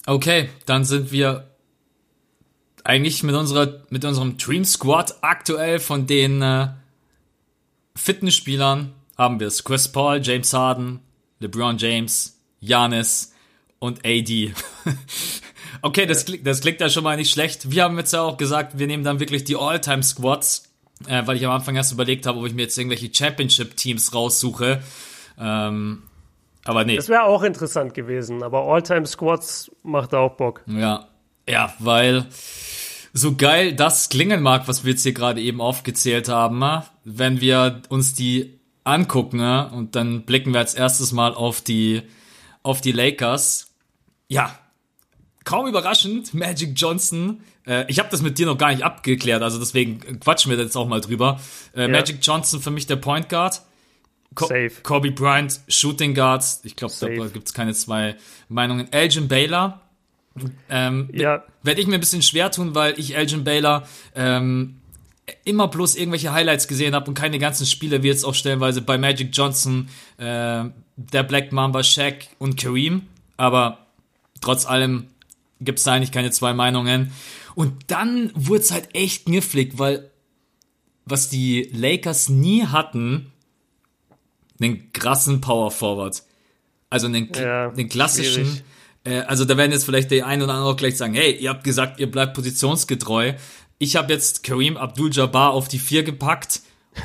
Okay, dann sind wir eigentlich mit unserer, mit unserem Dream Squad aktuell von den äh, Fitnessspielern haben wir es. Chris Paul, James Harden, LeBron James, Janis und AD. [LAUGHS] okay, das, klingt, das klingt ja schon mal nicht schlecht. Wir haben jetzt ja auch gesagt, wir nehmen dann wirklich die All-Time-Squads, äh, weil ich am Anfang erst überlegt habe, ob ich mir jetzt irgendwelche Championship-Teams raussuche. Ähm, aber nee. Das wäre auch interessant gewesen, aber All-Time-Squads macht auch Bock. Ja, ja, weil so geil das klingen mag, was wir jetzt hier gerade eben aufgezählt haben, ne? wenn wir uns die angucken ne? und dann blicken wir als erstes mal auf die auf die Lakers. Ja, kaum überraschend, Magic Johnson. Äh, ich habe das mit dir noch gar nicht abgeklärt, also deswegen quatschen wir jetzt auch mal drüber. Äh, ja. Magic Johnson für mich der Point Guard. Co Safe. Kobe Bryant, Shooting Guards. Ich glaube, da gibt es keine zwei Meinungen. Elgin Baylor, ähm, ja. Werde ich mir ein bisschen schwer tun, weil ich Elgin Baylor ähm, immer bloß irgendwelche Highlights gesehen habe und keine ganzen Spiele, wie jetzt auch stellenweise bei Magic Johnson, äh, der Black Mamba, Shaq und Kareem. Aber trotz allem gibt es da eigentlich keine zwei Meinungen. Und dann wurde es halt echt knifflig, weil was die Lakers nie hatten, einen krassen Power Forward. Also einen, ja, einen klassischen. Schwierig äh, also da werden jetzt vielleicht der ein oder andere auch gleich sagen, hey, ihr habt gesagt, ihr bleibt positionsgetreu. Ich habe jetzt Kareem Abdul-Jabbar auf die vier gepackt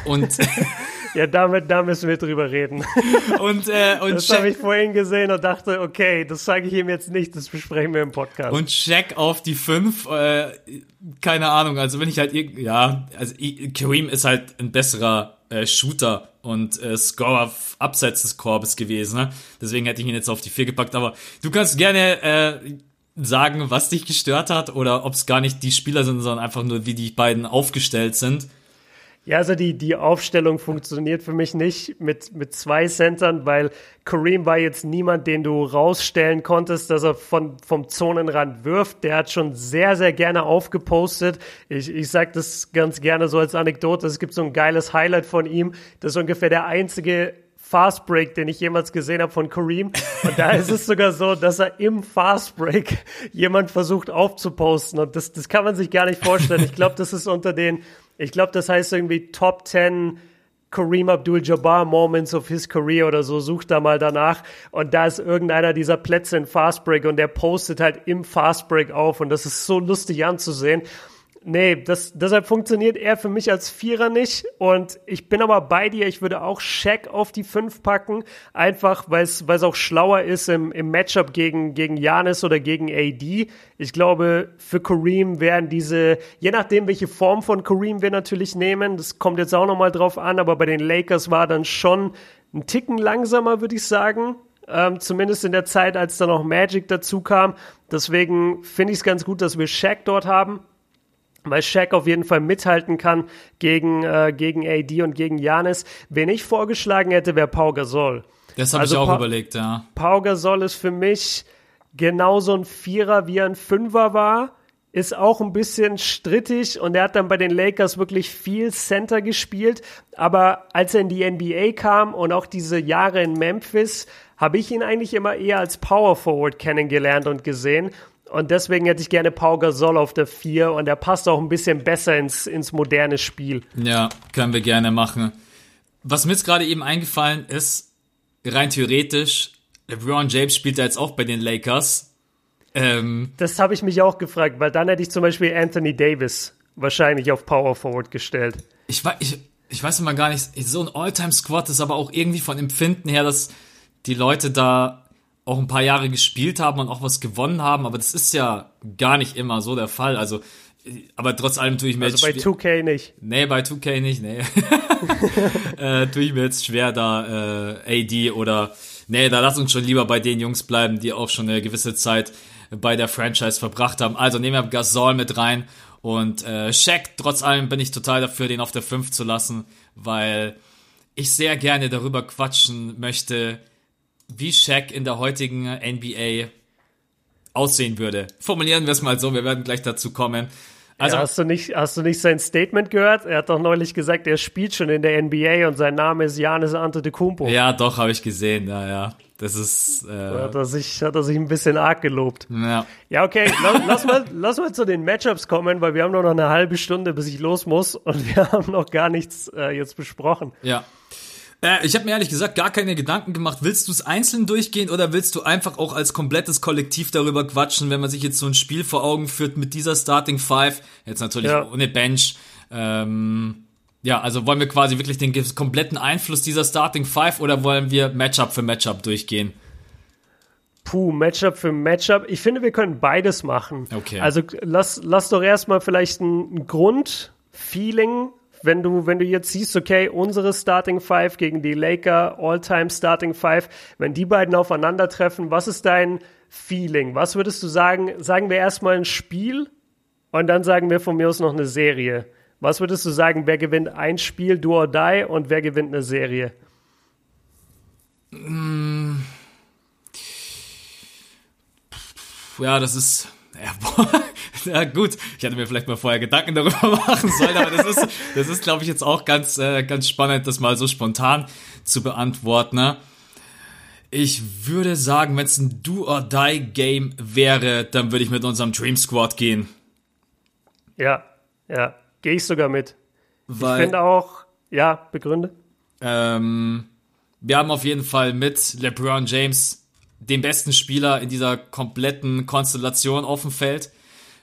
und [LAUGHS] [LAUGHS] ja, damit, da müssen wir drüber reden. [LAUGHS] Und, äh, und das habe ich vorhin gesehen und dachte, okay, das sage ich ihm jetzt nicht, das besprechen wir im Podcast. Und Check auf die fünf, äh, keine Ahnung, also wenn ich halt, ja, also Kareem ist halt ein besserer äh, Shooter und äh, Scorer abseits des Korbes gewesen. Ne? Deswegen hätte ich ihn jetzt auf die vier gepackt. Aber du kannst gerne äh, sagen, was dich gestört hat oder ob es gar nicht die Spieler sind, sondern einfach nur, wie die beiden aufgestellt sind. Ja, also die, die Aufstellung funktioniert für mich nicht mit, mit zwei Centern, weil Kareem war jetzt niemand, den du rausstellen konntest, dass er von, vom Zonenrand wirft. Der hat schon sehr, sehr gerne aufgepostet. Ich, ich sage das ganz gerne so als Anekdote. Es gibt so ein geiles Highlight von ihm. Das ist ungefähr der einzige Fast Break, den ich jemals gesehen habe von Kareem. Und da ist es sogar so, dass er im Fast Break jemand versucht aufzuposten. Und das, das kann man sich gar nicht vorstellen. Ich glaube, das ist unter den ich glaube, das heißt irgendwie Top 10 Kareem Abdul-Jabbar Moments of his career oder so, sucht da mal danach. Und da ist irgendeiner dieser Plätze in Fastbreak und der postet halt im Fastbreak auf und das ist so lustig anzusehen. Nee, das, deshalb funktioniert er für mich als Vierer nicht. Und ich bin aber bei dir. Ich würde auch Shaq auf die Fünf packen. Einfach, weil es auch schlauer ist im, im Matchup gegen, gegen Janis oder gegen AD. Ich glaube, für Kareem werden diese, je nachdem, welche Form von Kareem wir natürlich nehmen, das kommt jetzt auch nochmal drauf an, aber bei den Lakers war dann schon ein Ticken langsamer, würde ich sagen. Ähm, zumindest in der Zeit, als dann noch Magic dazu kam. Deswegen finde ich es ganz gut, dass wir Shaq dort haben weil Shaq auf jeden Fall mithalten kann gegen, äh, gegen AD und gegen Janis. Wen ich vorgeschlagen hätte, wäre Pau Gasol. Das habe also ich auch pa überlegt, ja. Pau Gasol ist für mich genauso ein Vierer, wie er ein Fünfer war. Ist auch ein bisschen strittig und er hat dann bei den Lakers wirklich viel Center gespielt. Aber als er in die NBA kam und auch diese Jahre in Memphis, habe ich ihn eigentlich immer eher als Power Forward kennengelernt und gesehen. Und deswegen hätte ich gerne Pau Gasol auf der 4 und der passt auch ein bisschen besser ins, ins moderne Spiel. Ja, können wir gerne machen. Was mir jetzt gerade eben eingefallen ist, rein theoretisch, LeBron James spielt ja jetzt auch bei den Lakers. Ähm, das habe ich mich auch gefragt, weil dann hätte ich zum Beispiel Anthony Davis wahrscheinlich auf Power Forward gestellt. Ich, ich, ich weiß immer gar nicht, so ein All-Time-Squad ist aber auch irgendwie von Empfinden her, dass die Leute da auch ein paar Jahre gespielt haben und auch was gewonnen haben, aber das ist ja gar nicht immer so der Fall. Also, aber trotz allem tue ich mir also jetzt bei 2K nicht. Nee, bei 2K nicht, nee. [LAUGHS] äh, tue ich mir jetzt schwer, da äh, AD oder nee, da lass uns schon lieber bei den Jungs bleiben, die auch schon eine gewisse Zeit bei der Franchise verbracht haben. Also nehmen wir Gasol mit rein und äh, Shaq, trotz allem bin ich total dafür, den auf der 5 zu lassen, weil ich sehr gerne darüber quatschen möchte, wie Shaq in der heutigen NBA aussehen würde. Formulieren wir es mal so, wir werden gleich dazu kommen. Also, ja, hast, du nicht, hast du nicht sein Statement gehört? Er hat doch neulich gesagt, er spielt schon in der NBA und sein Name ist Janis Antetokounmpo. Ja, doch, habe ich gesehen, ja, ja. Das ist. Äh, hat, er sich, hat er sich ein bisschen arg gelobt. Ja, ja okay, [LAUGHS] lass, lass, mal, lass mal zu den Matchups kommen, weil wir haben nur noch eine halbe Stunde, bis ich los muss und [LAUGHS] wir haben noch gar nichts äh, jetzt besprochen. Ja. Äh, ich habe mir ehrlich gesagt gar keine Gedanken gemacht. Willst du es einzeln durchgehen oder willst du einfach auch als komplettes Kollektiv darüber quatschen, wenn man sich jetzt so ein Spiel vor Augen führt mit dieser Starting Five, jetzt natürlich ja. ohne Bench, ähm, ja, also wollen wir quasi wirklich den kompletten Einfluss dieser Starting Five oder wollen wir Matchup für Matchup durchgehen? Puh, Matchup für Matchup. Ich finde, wir können beides machen. Okay. Also lass, lass doch erstmal vielleicht ein Grundfeeling, wenn du, wenn du jetzt siehst, okay, unsere Starting Five gegen die Laker All-Time Starting Five, wenn die beiden aufeinandertreffen, was ist dein Feeling? Was würdest du sagen? Sagen wir erstmal ein Spiel und dann sagen wir von mir aus noch eine Serie. Was würdest du sagen, wer gewinnt ein Spiel, do or die, und wer gewinnt eine Serie? Ja, das ist. Ja, boah, [LAUGHS] ja, gut. Ich hatte mir vielleicht mal vorher Gedanken darüber [LAUGHS] machen sollen, aber das ist, das ist, glaube ich, jetzt auch ganz, äh, ganz spannend, das mal so spontan zu beantworten. Ne? Ich würde sagen, wenn es ein Do-or-Die-Game wäre, dann würde ich mit unserem Dream Squad gehen. Ja, ja. Gehe ich sogar mit. Weil, ich finde auch, ja, begründe. Ähm, wir haben auf jeden Fall mit LeBron James den besten Spieler in dieser kompletten Konstellation auf dem Feld.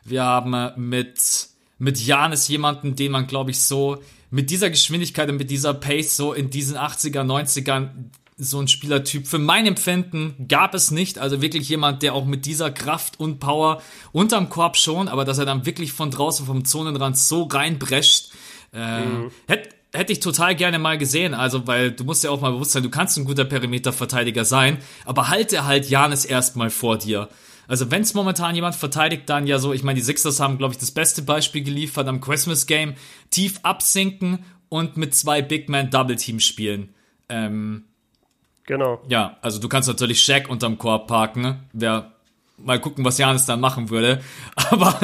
Wir haben mit mit Janis jemanden, den man, glaube ich, so mit dieser Geschwindigkeit und mit dieser Pace so in diesen 80er, 90ern so ein Spielertyp für mein Empfinden gab es nicht. Also wirklich jemand, der auch mit dieser Kraft und Power unterm Korb schon, aber dass er dann wirklich von draußen vom Zonenrand so reinbrescht, äh, mhm. hätte hätte ich total gerne mal gesehen. Also, weil du musst ja auch mal bewusst sein, du kannst ein guter Perimeterverteidiger sein, aber halte halt Janis erstmal vor dir. Also wenn es momentan jemand verteidigt, dann ja so, ich meine, die Sixers haben, glaube ich, das beste Beispiel geliefert am Christmas Game, tief absinken und mit zwei Big Man Double Team spielen. Ähm, Genau. Ja, also du kannst natürlich Shaq unterm Korb parken. Ne? Wer mal gucken, was Janis dann machen würde. [LAUGHS] Aber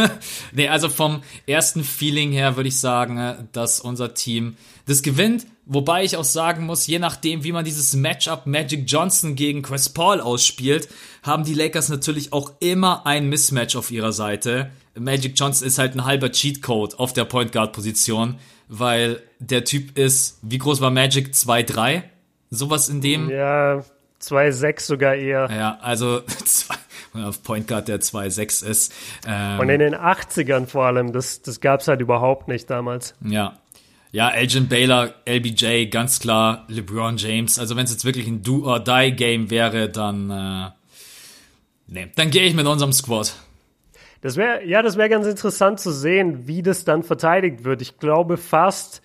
nee, also vom ersten Feeling her würde ich sagen, dass unser Team das gewinnt. Wobei ich auch sagen muss, je nachdem, wie man dieses Matchup Magic Johnson gegen Chris Paul ausspielt, haben die Lakers natürlich auch immer ein Mismatch auf ihrer Seite. Magic Johnson ist halt ein halber Cheatcode auf der Point Guard Position, weil der Typ ist, wie groß war Magic? 2-3? Sowas in dem. Ja, 2,6 sogar eher. Ja, also [LAUGHS] auf Point Guard der 2,6 ist. Ähm, Und in den 80ern vor allem, das, das gab es halt überhaupt nicht damals. Ja. Ja, Elgin Baylor, LBJ, ganz klar, LeBron James. Also wenn es jetzt wirklich ein Do-or-Die-Game wäre, dann, äh, nee, dann gehe ich mit unserem Squad. Das wäre, ja, das wäre ganz interessant zu sehen, wie das dann verteidigt wird. Ich glaube fast,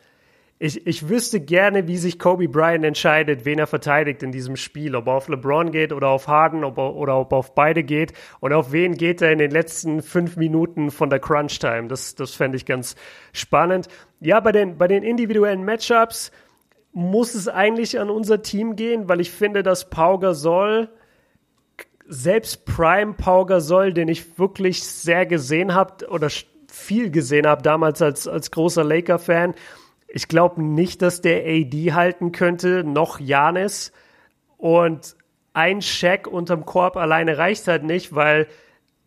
ich, ich wüsste gerne, wie sich Kobe Bryant entscheidet, wen er verteidigt in diesem Spiel. Ob er auf LeBron geht oder auf Harden ob er, oder ob er auf beide geht. Und auf wen geht er in den letzten fünf Minuten von der Crunch Time. Das, das fände ich ganz spannend. Ja, bei den, bei den individuellen Matchups muss es eigentlich an unser Team gehen, weil ich finde, dass Pau Gasol selbst Prime Pau Gasol, den ich wirklich sehr gesehen habe oder viel gesehen habe damals als, als großer Laker-Fan, ich glaube nicht, dass der AD halten könnte, noch Janis. Und ein Check unterm Korb alleine reicht halt nicht, weil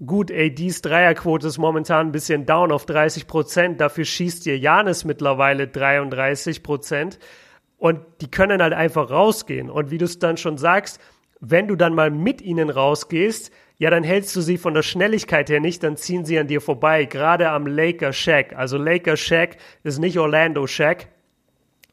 gut, ADs Dreierquote ist momentan ein bisschen down auf 30 Prozent. Dafür schießt ihr Janis mittlerweile 33 Prozent. Und die können halt einfach rausgehen. Und wie du es dann schon sagst, wenn du dann mal mit ihnen rausgehst, ja, dann hältst du sie von der Schnelligkeit her nicht, dann ziehen sie an dir vorbei, gerade am Laker Shack. Also Laker Shack ist nicht Orlando Shack.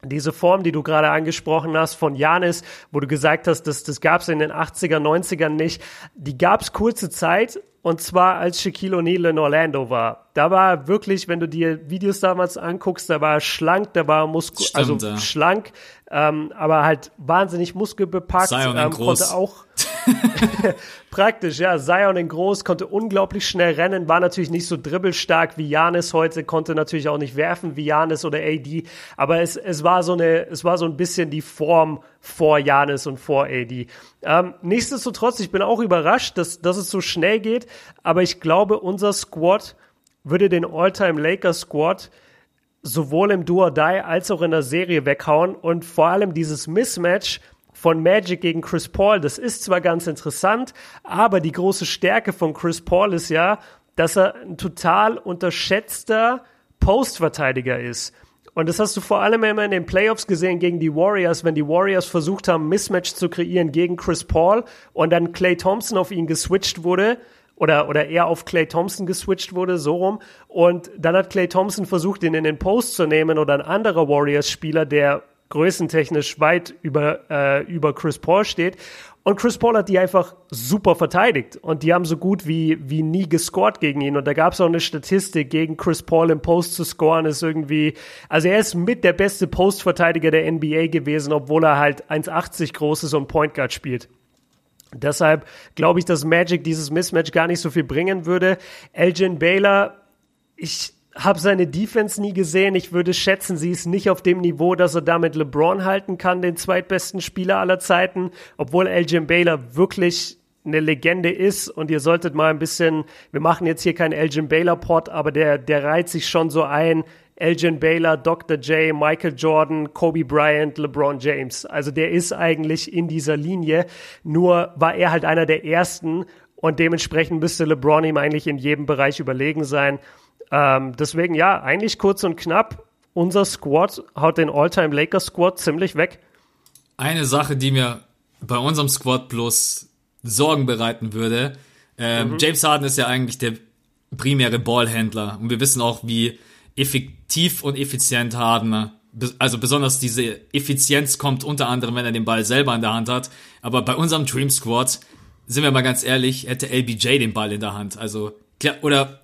Diese Form, die du gerade angesprochen hast von Janis, wo du gesagt hast, das, das gab es in den 80er, 90ern nicht, die gab es kurze Zeit und zwar als Shaquille O'Neal in Orlando war. Da war wirklich, wenn du dir Videos damals anguckst, da war er schlank, da war Muskel, also ja. schlank, ähm, aber halt wahnsinnig muskelbepackt, Zion ähm, groß. konnte auch [LAUGHS] praktisch, ja, Zion in groß, konnte unglaublich schnell rennen, war natürlich nicht so dribbelstark wie Janis heute, konnte natürlich auch nicht werfen wie Janis oder AD, aber es, es war so eine, es war so ein bisschen die Form vor Janis und vor AD. Ähm, nichtsdestotrotz, ich bin auch überrascht, dass, dass es so schnell geht, aber ich glaube, unser Squad würde den All-Time Lakers Squad sowohl im Do or Die als auch in der Serie weghauen und vor allem dieses Mismatch von Magic gegen Chris Paul, das ist zwar ganz interessant, aber die große Stärke von Chris Paul ist ja, dass er ein total unterschätzter Postverteidiger ist. Und das hast du vor allem immer in den Playoffs gesehen gegen die Warriors, wenn die Warriors versucht haben, Mismatch zu kreieren gegen Chris Paul und dann Clay Thompson auf ihn geswitcht wurde oder, oder er auf Clay Thompson geswitcht wurde, so rum. Und dann hat Clay Thompson versucht, ihn in den Post zu nehmen oder ein anderer Warriors-Spieler, der größentechnisch weit über, äh, über Chris Paul steht. Und Chris Paul hat die einfach super verteidigt. Und die haben so gut wie, wie nie gescored gegen ihn. Und da gab es auch eine Statistik, gegen Chris Paul im Post zu scoren, ist irgendwie, also er ist mit der beste Postverteidiger der NBA gewesen, obwohl er halt 1,80 groß ist und Point Guard spielt. Deshalb glaube ich, dass Magic dieses Mismatch gar nicht so viel bringen würde. Elgin Baylor, ich habe seine Defense nie gesehen. Ich würde schätzen, sie ist nicht auf dem Niveau, dass er damit LeBron halten kann, den zweitbesten Spieler aller Zeiten, obwohl Elgin Baylor wirklich eine Legende ist und ihr solltet mal ein bisschen, wir machen jetzt hier keinen Elgin Baylor Pod, aber der, der reiht sich schon so ein, Elgin Baylor, Dr. J, Michael Jordan, Kobe Bryant, LeBron James. Also der ist eigentlich in dieser Linie. Nur war er halt einer der ersten und dementsprechend müsste LeBron ihm eigentlich in jedem Bereich überlegen sein. Ähm, deswegen ja, eigentlich kurz und knapp. Unser Squad haut den All-Time Lakers Squad ziemlich weg. Eine Sache, die mir bei unserem Squad bloß Sorgen bereiten würde. Ähm, mhm. James Harden ist ja eigentlich der primäre Ballhändler und wir wissen auch, wie effektiv und effizient Harden. Also besonders diese Effizienz kommt unter anderem, wenn er den Ball selber in der Hand hat. Aber bei unserem Dream Squad, sind wir mal ganz ehrlich, hätte LBJ den Ball in der Hand. Also, oder,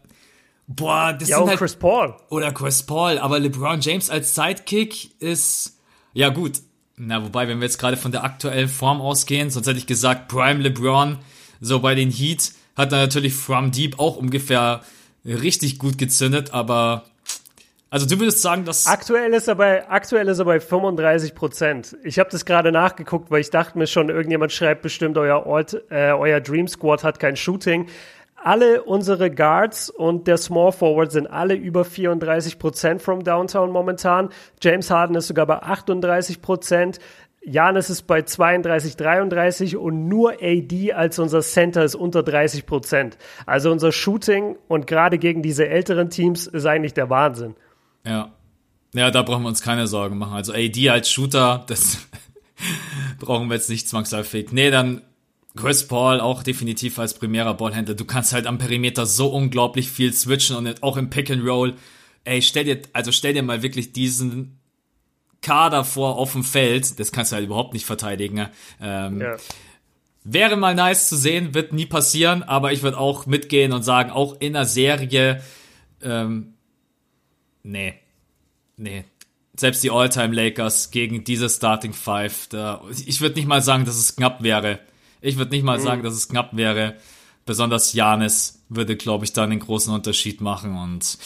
boah, das ja, sind halt, Chris Paul. Oder Chris Paul. Aber LeBron James als Sidekick ist, ja gut. Na, wobei, wenn wir jetzt gerade von der aktuellen Form ausgehen, sonst hätte ich gesagt, Prime LeBron, so bei den Heat, hat er natürlich From Deep auch ungefähr richtig gut gezündet, aber also du würdest sagen, dass aktuell ist er bei aktuell ist er bei 35 Prozent. Ich habe das gerade nachgeguckt, weil ich dachte mir schon, irgendjemand schreibt bestimmt euer Alt, äh, euer Dream Squad hat kein Shooting. Alle unsere Guards und der Small Forward sind alle über 34 Prozent from Downtown momentan. James Harden ist sogar bei 38 Prozent. Janis ist bei 32, 33% und nur AD als unser Center ist unter 30 Prozent. Also unser Shooting und gerade gegen diese älteren Teams ist eigentlich der Wahnsinn. Ja. Ja, da brauchen wir uns keine Sorgen machen. Also AD als Shooter, das [LAUGHS] brauchen wir jetzt nicht zwangsläufig. Nee, dann Chris Paul auch definitiv als primärer Ballhändler. Du kannst halt am Perimeter so unglaublich viel switchen und auch im Pick and Roll. Ey, stell dir, also stell dir mal wirklich diesen Kader vor auf dem Feld. Das kannst du halt überhaupt nicht verteidigen. Ähm, ja. Wäre mal nice zu sehen, wird nie passieren, aber ich würde auch mitgehen und sagen, auch in der Serie, ähm, nee, nee. Selbst die All-Time Lakers gegen diese Starting Five, da, ich würde nicht mal sagen, dass es knapp wäre. Ich würde nicht mal mhm. sagen, dass es knapp wäre. Besonders Janis würde, glaube ich, da einen großen Unterschied machen und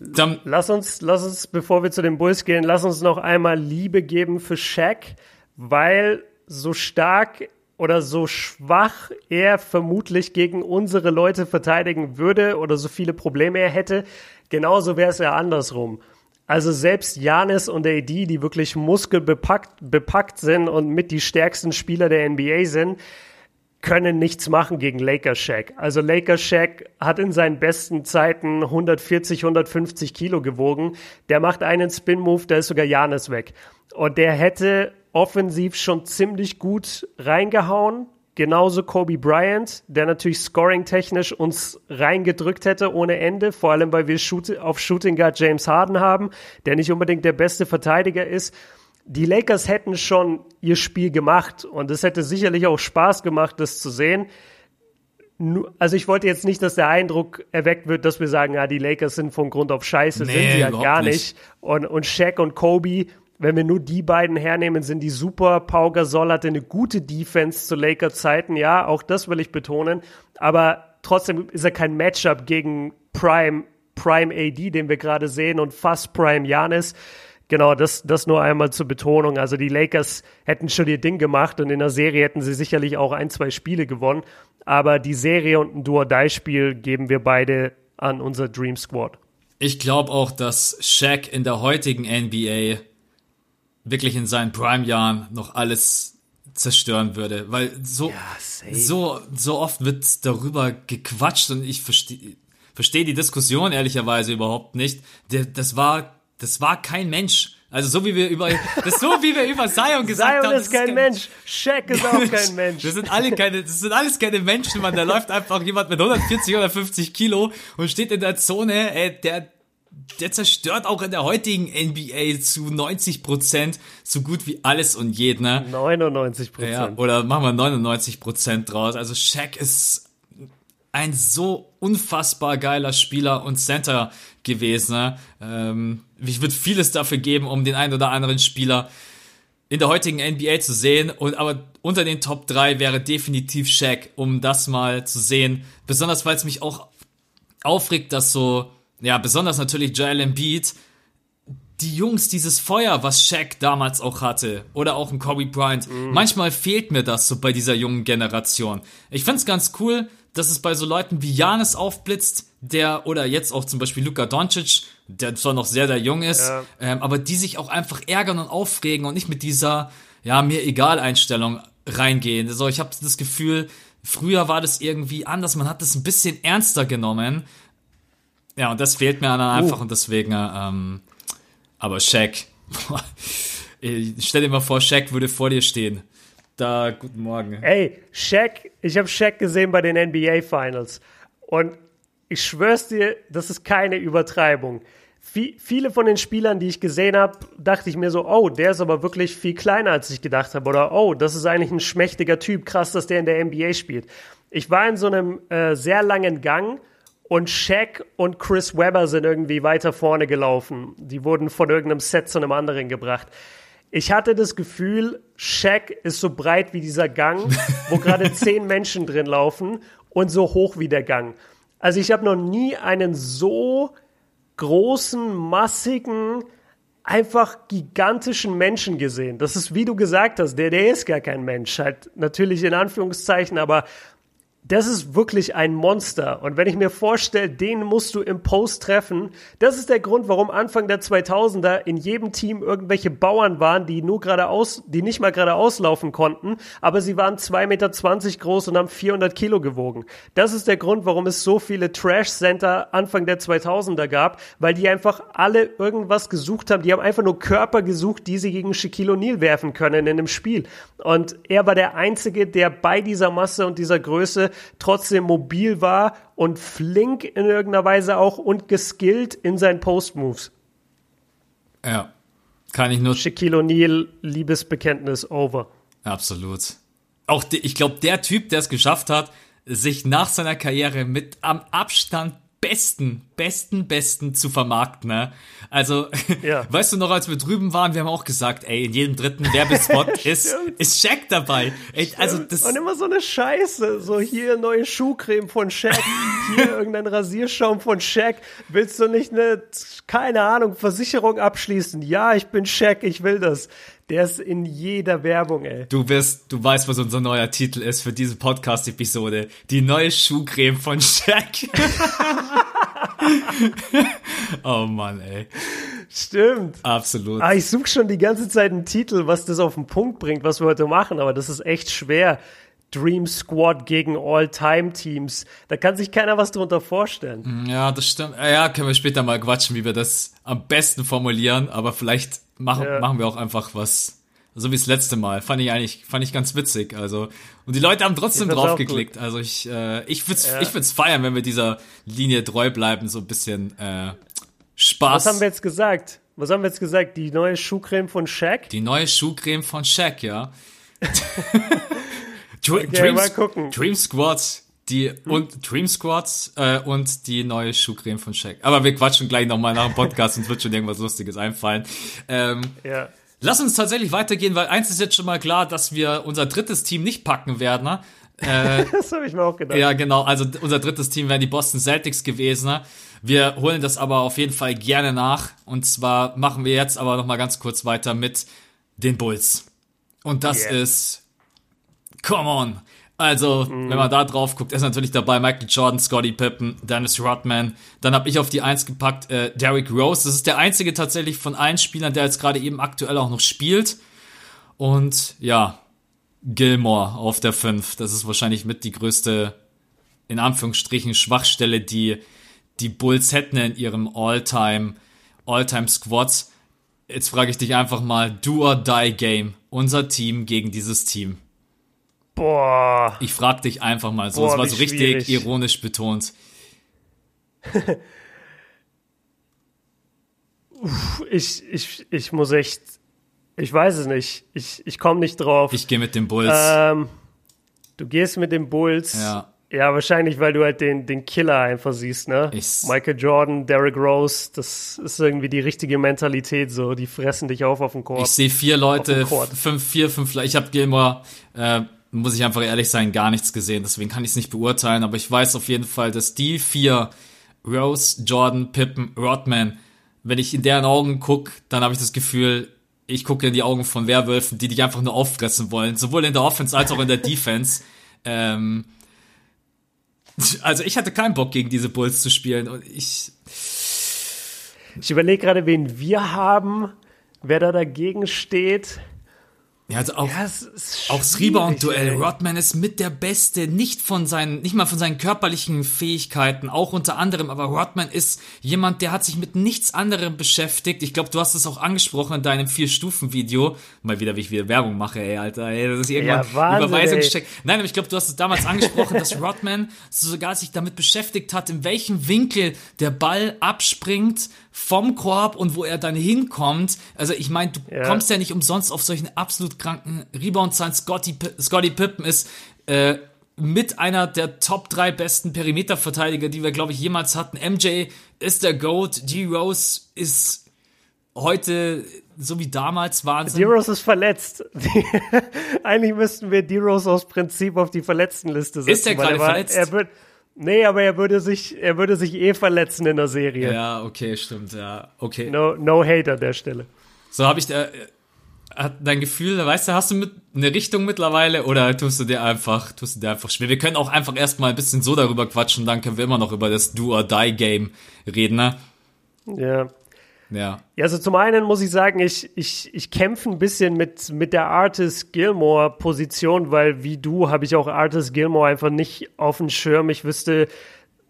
dann lass uns, lass uns, bevor wir zu den Bulls gehen, lass uns noch einmal Liebe geben für Shaq, weil so stark oder so schwach er vermutlich gegen unsere Leute verteidigen würde oder so viele Probleme er hätte, Genauso wäre es ja andersrum. Also selbst Janis und AD, die wirklich muskelbepackt bepackt sind und mit die stärksten Spieler der NBA sind, können nichts machen gegen Lakers Shaq. Also Lakers Shaq hat in seinen besten Zeiten 140, 150 Kilo gewogen. Der macht einen Spin-Move, da ist sogar Janis weg. Und der hätte offensiv schon ziemlich gut reingehauen. Genauso Kobe Bryant, der natürlich scoring-technisch uns reingedrückt hätte ohne Ende, vor allem weil wir Shoot auf Shooting Guard James Harden haben, der nicht unbedingt der beste Verteidiger ist die Lakers hätten schon ihr Spiel gemacht und es hätte sicherlich auch Spaß gemacht, das zu sehen. Also ich wollte jetzt nicht, dass der Eindruck erweckt wird, dass wir sagen, ja, die Lakers sind von Grund auf scheiße, nee, sind sie ja gar nicht. nicht. Und, und Shaq und Kobe, wenn wir nur die beiden hernehmen, sind die super. Pau Gasol hatte eine gute Defense zu Lakers Zeiten, ja, auch das will ich betonen. Aber trotzdem ist er kein Matchup gegen Prime, Prime AD, den wir gerade sehen und fast Prime Janis. Genau, das, das nur einmal zur Betonung. Also die Lakers hätten schon ihr Ding gemacht und in der Serie hätten sie sicherlich auch ein, zwei Spiele gewonnen. Aber die Serie und ein Duo-Die-Spiel geben wir beide an unser Dream Squad. Ich glaube auch, dass Shaq in der heutigen NBA wirklich in seinen Prime-Jahren noch alles zerstören würde, weil so ja, so so oft wird darüber gequatscht und ich verstehe verstehe die Diskussion ehrlicherweise überhaupt nicht. das war das war kein Mensch. Also so wie wir über das so wie wir über Zion [LAUGHS] gesagt Zion haben. Ist kein, kein Mensch. Shaq ist auch [LAUGHS] kein Mensch. Das sind alle keine, das sind alles keine Menschen, man. Da läuft einfach jemand mit 140 oder 50 Kilo und steht in der Zone. Ey, der der zerstört auch in der heutigen NBA zu 90 Prozent so gut wie alles und jeden. Ne? 99 Prozent. Ja, oder machen wir 99 Prozent draus. Also Shaq ist ein so unfassbar geiler Spieler und Center gewesen. Ne? Ähm, ich würde vieles dafür geben, um den einen oder anderen Spieler in der heutigen NBA zu sehen. Und aber unter den Top 3 wäre definitiv Shaq, um das mal zu sehen. Besonders weil es mich auch aufregt, dass so, ja, besonders natürlich Joel Embiid, die Jungs, dieses Feuer, was Shaq damals auch hatte, oder auch ein Kobe Bryant, mhm. manchmal fehlt mir das so bei dieser jungen Generation. Ich find's ganz cool, dass es bei so Leuten wie Janis aufblitzt, der oder jetzt auch zum Beispiel Luka Doncic, der zwar noch sehr, sehr jung ist, ja. ähm, aber die sich auch einfach ärgern und aufregen und nicht mit dieser, ja, mir egal Einstellung reingehen. Also ich habe das Gefühl, früher war das irgendwie anders, man hat das ein bisschen ernster genommen. Ja, und das fehlt mir dann einfach uh. und deswegen, ähm, aber Shaq, [LAUGHS] stell dir mal vor, Shaq würde vor dir stehen da, guten Morgen. Ey, Shaq, ich habe Shaq gesehen bei den NBA Finals. Und ich schwör's dir, das ist keine Übertreibung. Wie, viele von den Spielern, die ich gesehen habe, dachte ich mir so, oh, der ist aber wirklich viel kleiner, als ich gedacht habe. Oder, oh, das ist eigentlich ein schmächtiger Typ. Krass, dass der in der NBA spielt. Ich war in so einem äh, sehr langen Gang und Shaq und Chris Webber sind irgendwie weiter vorne gelaufen. Die wurden von irgendeinem Set zu einem anderen gebracht. Ich hatte das Gefühl, Shaq ist so breit wie dieser Gang, wo [LAUGHS] gerade zehn Menschen drin laufen und so hoch wie der Gang. Also ich habe noch nie einen so großen, massigen, einfach gigantischen Menschen gesehen. Das ist, wie du gesagt hast, der, der ist gar kein Mensch. Halt natürlich in Anführungszeichen, aber das ist wirklich ein Monster. Und wenn ich mir vorstelle, den musst du im Post treffen, das ist der Grund, warum Anfang der 2000er in jedem Team irgendwelche Bauern waren, die nur geradeaus, die nicht mal gerade auslaufen konnten, aber sie waren 2,20 Meter groß und haben 400 Kilo gewogen. Das ist der Grund, warum es so viele Trash Center Anfang der 2000er gab, weil die einfach alle irgendwas gesucht haben. Die haben einfach nur Körper gesucht, die sie gegen Shaquille O'Neal werfen können in einem Spiel. Und er war der Einzige, der bei dieser Masse und dieser Größe trotzdem mobil war und flink in irgendeiner Weise auch und geskillt in seinen Post-Moves. Ja, kann ich nur. Shaquille O'Neal, Liebesbekenntnis over. Absolut. Auch die, ich glaube, der Typ, der es geschafft hat, sich nach seiner Karriere mit am Abstand besten, besten, besten zu vermarkten. Ne? Also, ja. [LAUGHS] weißt du noch, als wir drüben waren, wir haben auch gesagt, ey, in jedem dritten Werbespot [LAUGHS] ist, ist Shaq dabei. Ey, also das Und immer so eine Scheiße. So hier neue Schuhcreme von Shaq, [LAUGHS] hier irgendein Rasierschaum von Shaq. Willst du nicht eine, keine Ahnung, Versicherung abschließen? Ja, ich bin Shaq, ich will das. Der ist in jeder Werbung, ey. Du wirst, du weißt, was unser neuer Titel ist für diese Podcast-Episode. Die neue Schuhcreme von Shaq. [LAUGHS] oh Mann, ey. Stimmt. Absolut. Ah, ich suche schon die ganze Zeit einen Titel, was das auf den Punkt bringt, was wir heute machen, aber das ist echt schwer. Dream Squad gegen All-Time-Teams. Da kann sich keiner was drunter vorstellen. Mm, ja, das stimmt. Ja, können wir später mal quatschen, wie wir das am besten formulieren, aber vielleicht machen, ja. machen wir auch einfach was, so wie das letzte Mal. Fand ich eigentlich, fand ich ganz witzig. Also, und die Leute haben trotzdem drauf geklickt. Also ich, äh, ich würde ja. ich würd's feiern, wenn wir dieser Linie treu bleiben, so ein bisschen äh, Spaß. Was haben wir jetzt gesagt? Was haben wir jetzt gesagt? Die neue Schuhcreme von Shaq? Die neue Schuhcreme von Shaq, ja. [LAUGHS] Dream, okay, Dream, mal gucken. Dream Squads, die hm? und Dream Squads äh, und die neue Schuhcreme von Shaq. Aber wir quatschen gleich nochmal nach dem Podcast, uns wird schon irgendwas Lustiges einfallen. Ähm, ja. Lass uns tatsächlich weitergehen, weil eins ist jetzt schon mal klar, dass wir unser drittes Team nicht packen werden. Ne? Äh, [LAUGHS] das habe ich mir auch gedacht. Ja, genau. Also unser drittes Team wären die Boston Celtics gewesen. Ne? Wir holen das aber auf jeden Fall gerne nach. Und zwar machen wir jetzt aber nochmal ganz kurz weiter mit den Bulls. Und das yeah. ist come on. Also, mm. wenn man da drauf guckt, ist natürlich dabei Michael Jordan, Scottie Pippen, Dennis Rodman. Dann habe ich auf die Eins gepackt äh, Derrick Rose. Das ist der einzige tatsächlich von allen Spielern, der jetzt gerade eben aktuell auch noch spielt. Und ja, Gilmore auf der 5. Das ist wahrscheinlich mit die größte, in Anführungsstrichen, Schwachstelle, die die Bulls hätten in ihrem All-Time, All-Time Squads. Jetzt frage ich dich einfach mal, do or die Game. Unser Team gegen dieses Team. Boah. Ich frag dich einfach mal so. Boah, es war so richtig schwierig. ironisch betont. [LAUGHS] ich, ich, ich muss echt. Ich weiß es nicht. Ich, ich komme nicht drauf. Ich gehe mit den Bulls. Ähm, du gehst mit den Bulls. Ja. Ja, wahrscheinlich, weil du halt den, den Killer einfach siehst, ne? Ich Michael Jordan, Derrick Rose, das ist irgendwie die richtige Mentalität, so. Die fressen dich auf auf dem Court. Ich sehe vier Leute, fünf, vier, fünf, ich habe Gilmore, äh, muss ich einfach ehrlich sein, gar nichts gesehen. Deswegen kann ich es nicht beurteilen. Aber ich weiß auf jeden Fall, dass die vier, Rose, Jordan, Pippen, Rodman, wenn ich in deren Augen gucke, dann habe ich das Gefühl, ich gucke in die Augen von Werwölfen, die dich einfach nur auffressen wollen. Sowohl in der Offense als auch in der Defense. [LAUGHS] Ähm, also ich hatte keinen Bock, gegen diese Bulls zu spielen. Und ich. Ich überlege gerade, wen wir haben, wer da dagegen steht. Ja, also auch, ja, auch das Rebound-Duell. Rodman ist mit der Beste, nicht von seinen, nicht mal von seinen körperlichen Fähigkeiten, auch unter anderem, aber Rodman ist jemand, der hat sich mit nichts anderem beschäftigt. Ich glaube, du hast es auch angesprochen in deinem Vier-Stufen-Video. Mal wieder, wie ich wieder Werbung mache, ey, Alter, ey, das ist irgendwann ja, Wahnsinn, Überweisung gesteckt. Nein, aber ich glaube, du hast es damals angesprochen, dass [LAUGHS] Rodman sogar sich damit beschäftigt hat, in welchem Winkel der Ball abspringt vom Korb und wo er dann hinkommt. Also ich meine, du ja. kommst ja nicht umsonst auf solchen absolut kranken Rebound-Zahlen. Scotty, Scotty Pippen ist äh, mit einer der Top 3 besten Perimeterverteidiger, die wir, glaube ich, jemals hatten. MJ ist der GOAT, G-Rose ist heute so wie damals Wahnsinn. D-Rose ist verletzt. [LAUGHS] Eigentlich müssten wir D-Rose aus Prinzip auf die Verletztenliste setzen. Ist er gerade verletzt? Er wird, Nee, aber er würde sich, er würde sich eh verletzen in der Serie. Ja, okay, stimmt, ja, okay. No, no hate an der Stelle. So habe ich, äh, hat dein Gefühl, weißt du, hast du mit eine Richtung mittlerweile oder tust du dir einfach, tust du dir einfach schwer? Wir können auch einfach erstmal ein bisschen so darüber quatschen, dann können wir immer noch über das Do or Die Game reden, ne? Ja. Ja. Ja, also zum einen muss ich sagen, ich, ich, ich kämpfe ein bisschen mit, mit der Artist Gilmore Position, weil wie du habe ich auch Artist Gilmore einfach nicht auf dem Schirm. Ich wüsste,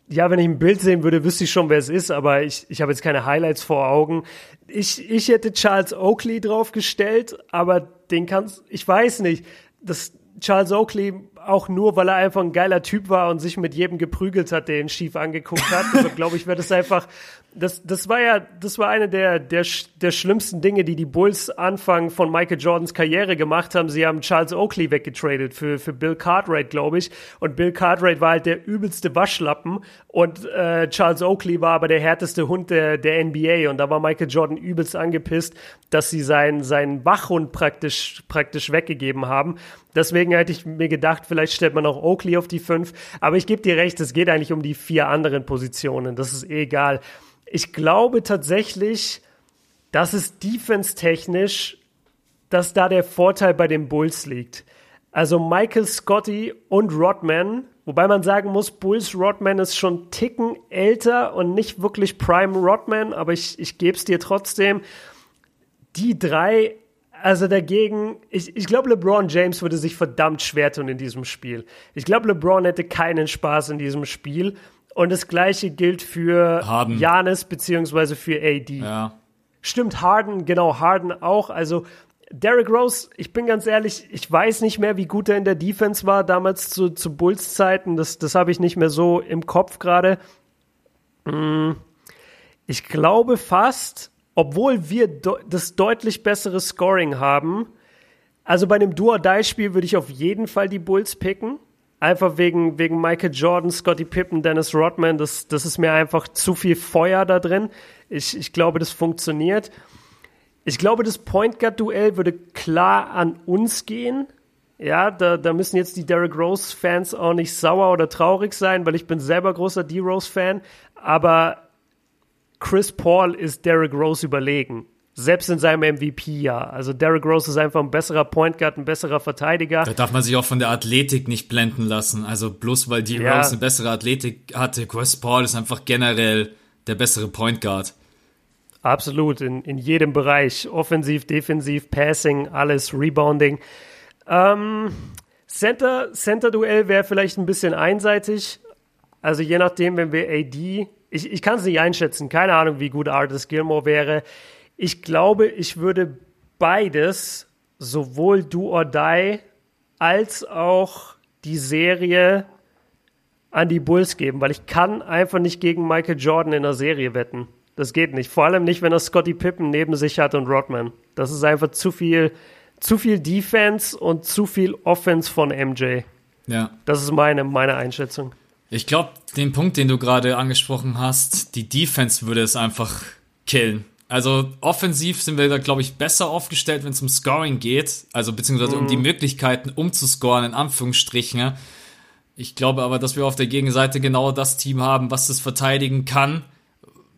ja, wenn ich ein Bild sehen würde, wüsste ich schon, wer es ist, aber ich, ich habe jetzt keine Highlights vor Augen. Ich, ich hätte Charles Oakley draufgestellt, aber den kannst, ich weiß nicht, das Charles Oakley auch nur, weil er einfach ein geiler Typ war und sich mit jedem geprügelt hat, der ihn schief angeguckt hat. Also glaube ich, wäre das einfach das, das war ja, das war eine der, der, der schlimmsten Dinge, die die Bulls Anfang von Michael Jordans Karriere gemacht haben. Sie haben Charles Oakley weggetradet für, für Bill Cartwright, glaube ich. Und Bill Cartwright war halt der übelste Waschlappen und äh, Charles Oakley war aber der härteste Hund der, der NBA. Und da war Michael Jordan übelst angepisst, dass sie seinen, seinen Wachhund praktisch, praktisch weggegeben haben. Deswegen hätte ich mir gedacht, vielleicht stellt man auch Oakley auf die fünf. Aber ich gebe dir recht, es geht eigentlich um die vier anderen Positionen. Das ist eh egal. Ich glaube tatsächlich, dass es defense-technisch, dass da der Vorteil bei den Bulls liegt. Also Michael Scotty und Rodman, wobei man sagen muss, Bulls Rodman ist schon Ticken älter und nicht wirklich Prime Rodman, aber ich, ich gebe es dir trotzdem. Die drei Also dagegen, ich, ich glaube, LeBron James würde sich verdammt schwer tun in diesem Spiel. Ich glaube, LeBron hätte keinen Spaß in diesem Spiel. Und das gleiche gilt für Harden. Janis beziehungsweise für AD. Ja. Stimmt, Harden, genau, Harden auch. Also Derrick Rose, ich bin ganz ehrlich, ich weiß nicht mehr, wie gut er in der Defense war damals zu, zu Bulls Zeiten. Das, das habe ich nicht mehr so im Kopf gerade. Hm. Ich glaube fast, obwohl wir de das deutlich bessere Scoring haben, also bei einem Do-or-Die-Spiel würde ich auf jeden Fall die Bulls picken. Einfach wegen, wegen Michael Jordan, Scotty Pippen, Dennis Rodman. Das, das ist mir einfach zu viel Feuer da drin. Ich, ich glaube, das funktioniert. Ich glaube, das Point Guard Duell würde klar an uns gehen. Ja, da, da müssen jetzt die Derrick Rose Fans auch nicht sauer oder traurig sein, weil ich bin selber großer D-Rose Fan. Aber Chris Paul ist Derrick Rose überlegen. Selbst in seinem MVP-Jahr. Also Derrick Rose ist einfach ein besserer Point Guard, ein besserer Verteidiger. Da darf man sich auch von der Athletik nicht blenden lassen. Also bloß weil die ja. Rose eine bessere Athletik hatte, Chris Paul ist einfach generell der bessere Point Guard. Absolut, in, in jedem Bereich. Offensiv, defensiv, Passing, alles, Rebounding. Ähm, Center, Center-Duell wäre vielleicht ein bisschen einseitig. Also je nachdem, wenn wir AD, ich, ich kann es nicht einschätzen, keine Ahnung, wie gut Artis Gilmore wäre. Ich glaube, ich würde beides, sowohl Do or Die als auch die Serie an die Bulls geben, weil ich kann einfach nicht gegen Michael Jordan in der Serie wetten. Das geht nicht. Vor allem nicht, wenn er Scotty Pippen neben sich hat und Rodman. Das ist einfach zu viel, zu viel Defense und zu viel Offense von MJ. Ja. Das ist meine, meine Einschätzung. Ich glaube, den Punkt, den du gerade angesprochen hast, die Defense würde es einfach killen. Also offensiv sind wir da, glaube ich, besser aufgestellt, wenn es um Scoring geht. Also beziehungsweise mhm. um die mhm. Möglichkeiten umzuscoren, in Anführungsstrichen. Ich glaube aber, dass wir auf der Gegenseite genau das Team haben, was das verteidigen kann.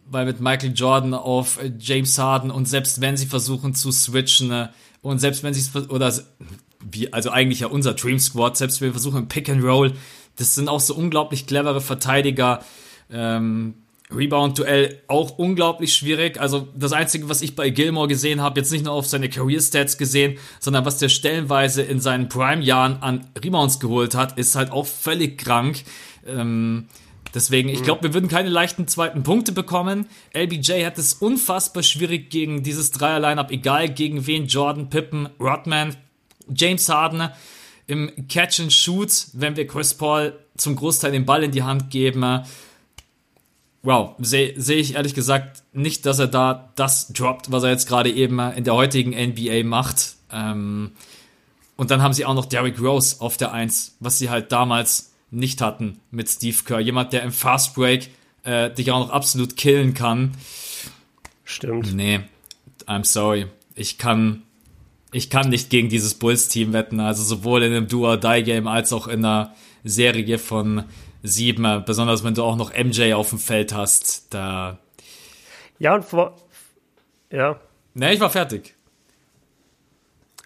Weil mit Michael Jordan auf James Harden und selbst wenn sie versuchen zu switchen ne, und selbst wenn sie es, oder wie, also eigentlich ja unser Dream Squad, selbst wenn wir versuchen Pick and Roll, das sind auch so unglaublich clevere Verteidiger. Ähm, Rebound-Duell auch unglaublich schwierig. Also das Einzige, was ich bei Gilmore gesehen habe, jetzt nicht nur auf seine Career-Stats gesehen, sondern was der stellenweise in seinen Prime-Jahren an Rebounds geholt hat, ist halt auch völlig krank. Ähm, deswegen, ich glaube, wir würden keine leichten zweiten Punkte bekommen. LBJ hat es unfassbar schwierig gegen dieses Dreier-Lineup, egal gegen wen, Jordan, Pippen, Rodman, James Harden. Im Catch and Shoot, wenn wir Chris Paul zum Großteil den Ball in die Hand geben, wow, sehe seh ich ehrlich gesagt nicht, dass er da das droppt, was er jetzt gerade eben in der heutigen NBA macht. Ähm, und dann haben sie auch noch Derrick Rose auf der Eins, was sie halt damals nicht hatten mit Steve Kerr. Jemand, der im Fast Break äh, dich auch noch absolut killen kann. Stimmt. Nee, I'm sorry. Ich kann, ich kann nicht gegen dieses Bulls-Team wetten. Also sowohl in einem Do-or-Die-Game als auch in einer Serie von sieben, besonders wenn du auch noch MJ auf dem Feld hast, da. Ja, und vor. Ja. Ne, ich war fertig.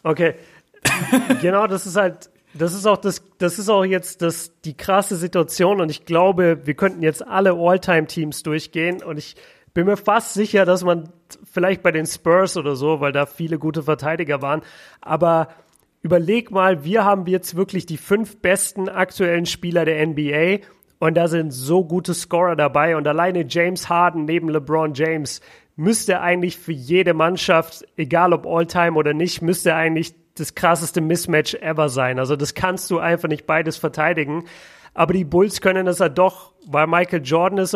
Okay. [LAUGHS] genau, das ist halt, das ist auch das, das ist auch jetzt das, die krasse Situation und ich glaube, wir könnten jetzt alle All-Time-Teams durchgehen und ich bin mir fast sicher, dass man vielleicht bei den Spurs oder so, weil da viele gute Verteidiger waren, aber überleg mal, wir haben jetzt wirklich die fünf besten aktuellen Spieler der NBA und da sind so gute Scorer dabei und alleine James Harden neben LeBron James müsste eigentlich für jede Mannschaft, egal ob All-Time oder nicht, müsste eigentlich das krasseste Mismatch ever sein. Also das kannst du einfach nicht beides verteidigen. Aber die Bulls können das ja doch, weil Michael Jordan ist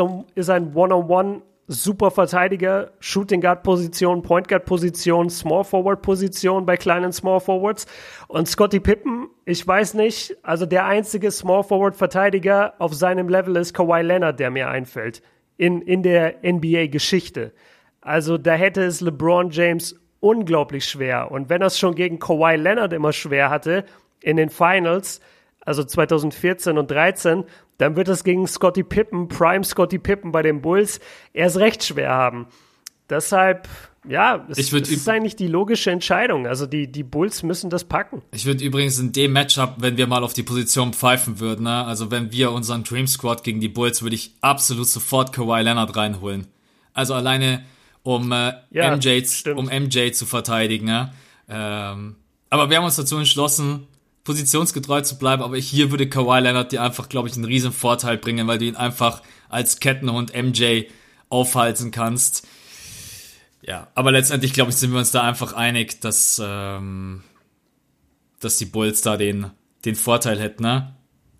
ein One-on-One super Verteidiger, Shooting Guard Position, Point Guard Position, Small Forward Position bei kleinen Small Forwards. Und Scotty Pippen, ich weiß nicht, also der einzige Small Forward Verteidiger auf seinem Level ist Kawhi Leonard, der mir einfällt. In, in der NBA Geschichte. Also da hätte es LeBron James unglaublich schwer. Und wenn er es schon gegen Kawhi Leonard immer schwer hatte, in den Finals, also 2014 und 13, dann wird es gegen Scotty Pippen, Prime Scotty Pippen bei den Bulls, erst recht schwer haben. Deshalb, ja, es, es ist eigentlich die logische Entscheidung. Also die, die Bulls müssen das packen. Ich würde übrigens in dem Matchup, wenn wir mal auf die Position pfeifen würden, ne? also wenn wir unseren Dream Squad gegen die Bulls, würde ich absolut sofort Kawhi Leonard reinholen. Also alleine um äh, ja, MJ, um MJ zu verteidigen. Ne? Ähm, aber wir haben uns dazu entschlossen, positionsgetreu zu bleiben, aber hier würde Kawhi Leonard dir einfach, glaube ich, einen riesen Vorteil bringen, weil du ihn einfach als Kettenhund MJ aufhalten kannst. Ja, aber letztendlich, glaube ich, sind wir uns da einfach einig, dass, ähm, dass die Bulls da den, den Vorteil hätten, ne?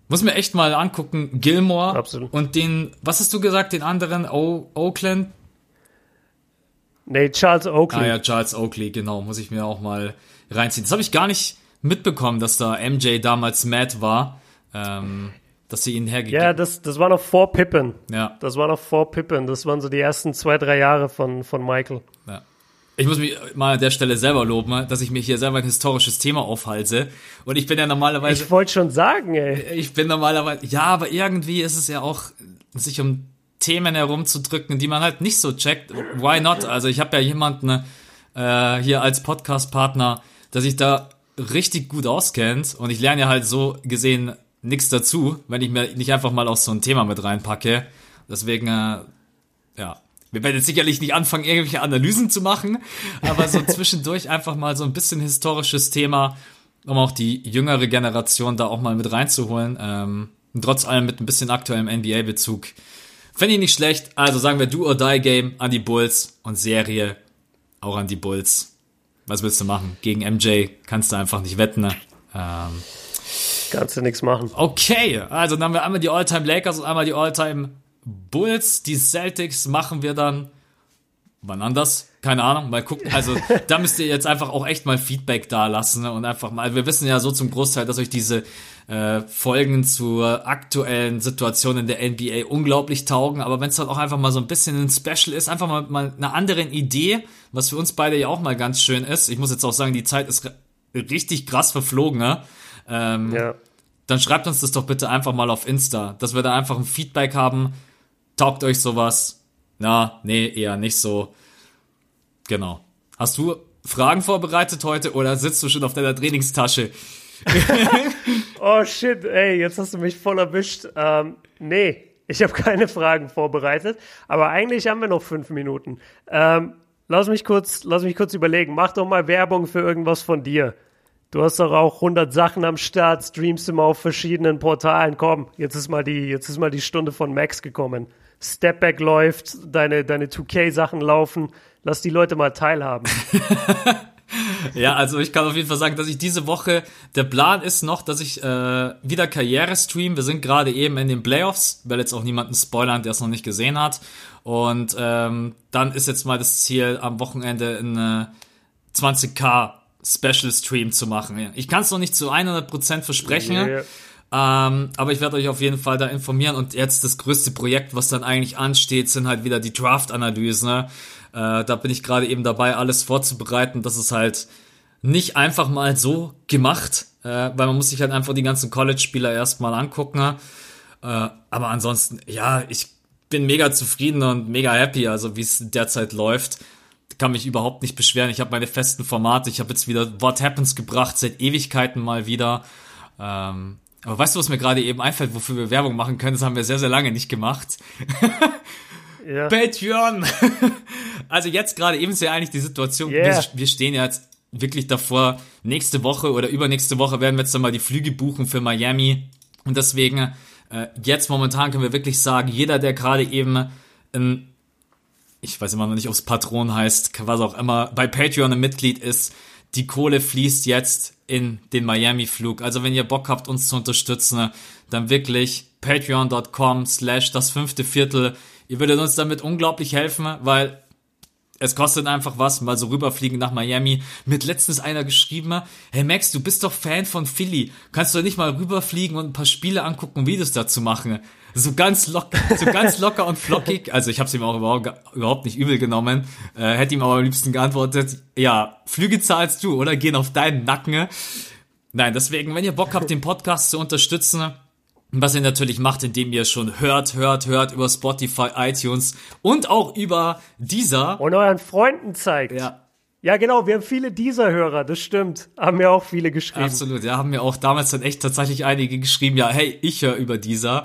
Muss mir echt mal angucken, Gilmore Absolut. und den, was hast du gesagt, den anderen, o Oakland? Nee, Charles Oakley. Ah ja, Charles Oakley, genau, muss ich mir auch mal reinziehen. Das habe ich gar nicht mitbekommen, dass da MJ damals mad war, ähm, dass sie ihn hergegeben Ja, das, das war noch vor Pippen. Ja. Das war noch vor Pippen. Das waren so die ersten zwei, drei Jahre von, von Michael. Ja. Ich muss mich mal an der Stelle selber loben, dass ich mir hier selber ein historisches Thema aufhalte. Und ich bin ja normalerweise. Ich wollte schon sagen, ey. Ich bin normalerweise. Ja, aber irgendwie ist es ja auch, sich um Themen herumzudrücken, die man halt nicht so checkt. Why not? Also ich habe ja jemanden äh, hier als Podcast-Partner, der sich da richtig gut auskennt. Und ich lerne ja halt so gesehen nichts dazu, wenn ich mir nicht einfach mal auch so ein Thema mit reinpacke. Deswegen, äh, ja. Wir werden jetzt sicherlich nicht anfangen, irgendwelche Analysen zu machen, aber so [LAUGHS] zwischendurch einfach mal so ein bisschen historisches Thema, um auch die jüngere Generation da auch mal mit reinzuholen. Ähm, trotz allem mit ein bisschen aktuellem NBA-Bezug. Fände ich nicht schlecht. Also sagen wir Do or Die Game an die Bulls und Serie auch an die Bulls. Was willst du machen? Gegen MJ kannst du einfach nicht wetten. Ne? Ähm, Kannst du nichts machen. Okay, also dann haben wir einmal die All-Time Lakers und einmal die All-Time Bulls. Die Celtics machen wir dann wann anders? Keine Ahnung, mal gucken. Also da müsst ihr jetzt einfach auch echt mal Feedback da lassen und einfach mal. Wir wissen ja so zum Großteil, dass euch diese äh, Folgen zur aktuellen Situation in der NBA unglaublich taugen. Aber wenn es halt auch einfach mal so ein bisschen ein Special ist, einfach mal, mal eine andere Idee, was für uns beide ja auch mal ganz schön ist. Ich muss jetzt auch sagen, die Zeit ist richtig krass verflogen. Ne? Ähm, Ja. dann schreibt uns das doch bitte einfach mal auf Insta, dass wir da einfach ein Feedback haben. Taugt euch sowas? Na, nee, eher nicht so. Genau. Hast du Fragen vorbereitet heute oder sitzt du schon auf deiner Trainingstasche? [LAUGHS] Oh shit, ey, jetzt hast du mich voll erwischt. Ähm, nee, ich habe keine Fragen vorbereitet, aber eigentlich haben wir noch fünf Minuten. Ähm, lass mich kurz, lass mich kurz überlegen. Mach doch mal Werbung für irgendwas von dir. Du hast doch auch 100 Sachen am Start, streamst immer auf verschiedenen Portalen. Komm, jetzt ist mal die, jetzt ist mal die Stunde von Max gekommen. Stepback läuft, deine, deine 2K-Sachen laufen. Lass die Leute mal teilhaben. [LAUGHS] Ja, also ich kann auf jeden Fall sagen, dass ich diese Woche, der Plan ist noch, dass ich äh, wieder Karriere stream. Wir sind gerade eben in den Playoffs, will jetzt auch niemanden spoilern, der es noch nicht gesehen hat. Und ähm, dann ist jetzt mal das Ziel, am Wochenende in äh, 20k Special Stream zu machen. Ich kann es noch nicht zu 100% versprechen. Yeah. Ähm, aber ich werde euch auf jeden Fall da informieren. Und jetzt das größte Projekt, was dann eigentlich ansteht, sind halt wieder die Draft-Analysen. Ne? Äh, da bin ich gerade eben dabei, alles vorzubereiten. Das ist halt nicht einfach mal so gemacht, äh, weil man muss sich halt einfach die ganzen College-Spieler erstmal angucken. Äh, aber ansonsten, ja, ich bin mega zufrieden und mega happy, also wie es derzeit läuft. Kann mich überhaupt nicht beschweren. Ich habe meine festen Formate. Ich habe jetzt wieder What Happens gebracht, seit Ewigkeiten mal wieder. Ähm, aber weißt du, was mir gerade eben einfällt, wofür wir Werbung machen können? Das haben wir sehr, sehr lange nicht gemacht. [LAUGHS] Ja. Patreon! [LAUGHS] also jetzt gerade eben ist ja eigentlich die Situation, Yeah. wir, wir stehen ja jetzt wirklich davor, nächste Woche oder übernächste Woche werden wir jetzt dann mal die Flüge buchen für Miami. Und deswegen, äh, jetzt momentan können wir wirklich sagen, jeder, der gerade eben ein, ich weiß immer noch nicht, ob es Patron heißt, was auch immer, bei Patreon ein Mitglied ist, die Kohle fließt jetzt in den Miami-Flug. Also wenn ihr Bock habt, uns zu unterstützen, dann wirklich patreon.com slash das fünfte Viertel. Ihr würdet uns damit unglaublich helfen, weil es kostet einfach was, mal so rüberfliegen nach Miami. Mit letztens einer geschrieben, hey Max, du bist doch Fan von Philly. Kannst du nicht mal rüberfliegen und ein paar Spiele angucken und Videos dazu machen? So ganz locker, so ganz locker und flockig. Also ich habe es ihm auch überhaupt, nicht übel genommen. Äh, hätte ihm aber am liebsten geantwortet, ja, Flüge zahlst du oder gehen auf deinen Nacken. Nein, deswegen, wenn ihr Bock habt, den Podcast zu unterstützen, was ihr natürlich macht, indem ihr schon hört, hört, hört über Spotify, iTunes und auch über dieser. Und euren Freunden zeigt. Ja, Ja, genau, wir haben viele dieser Hörer, das stimmt. Haben mir auch viele geschrieben. absolut. Ja, haben mir auch damals dann echt tatsächlich einige geschrieben, ja, hey, ich höre über dieser.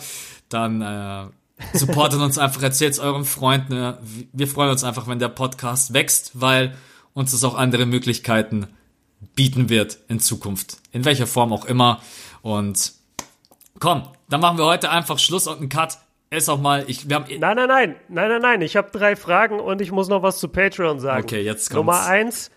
Dann äh, supportet uns einfach, erzählt euren Freunden. äh, Wir freuen uns einfach, wenn der Podcast wächst, weil uns das auch andere Möglichkeiten bieten wird in Zukunft. In welcher Form auch immer. Und komm, dann machen wir heute einfach Schluss und einen Cut. Ist auch mal, ich, wir haben. Nein, nein, nein, nein, nein, nein. Ich habe drei Fragen und ich muss noch was zu Patreon sagen. Okay, jetzt kommt's. Nummer eins.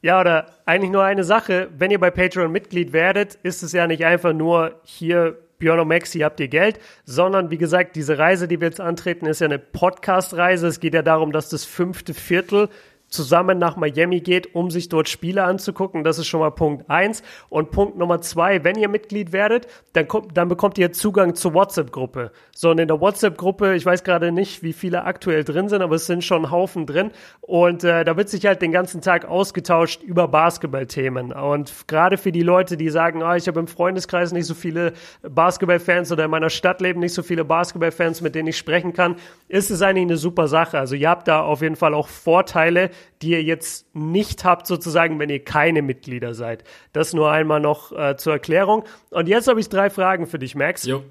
Ja, oder eigentlich nur eine Sache. Wenn ihr bei Patreon Mitglied werdet, ist es ja nicht einfach nur hier Björn Maxi habt ihr Geld, sondern wie gesagt, diese Reise, die wir jetzt antreten, ist ja eine Podcast-Reise. Es geht ja darum, dass das fünfte Viertel zusammen nach Miami geht, um sich dort Spiele anzugucken. Das ist schon mal Punkt eins. Und Punkt Nummer zwei, wenn ihr Mitglied werdet, dann, kommt, dann bekommt ihr Zugang zur WhatsApp-Gruppe. So, und in der WhatsApp-Gruppe, ich weiß gerade nicht, wie viele aktuell drin sind, aber es sind schon Haufen drin. Und äh, da wird sich halt den ganzen Tag ausgetauscht über Basketballthemen. Und gerade für die Leute, die sagen, ah, ich habe im Freundeskreis nicht so viele Basketballfans oder in meiner Stadt leben nicht so viele Basketballfans, mit denen ich sprechen kann, ist es eigentlich eine super Sache. Also ihr habt da auf jeden Fall auch Vorteile, die ihr jetzt nicht habt, sozusagen, wenn ihr keine Mitglieder seid. Das nur einmal noch äh, zur Erklärung. Und jetzt habe ich drei Fragen für dich, Max. Jo.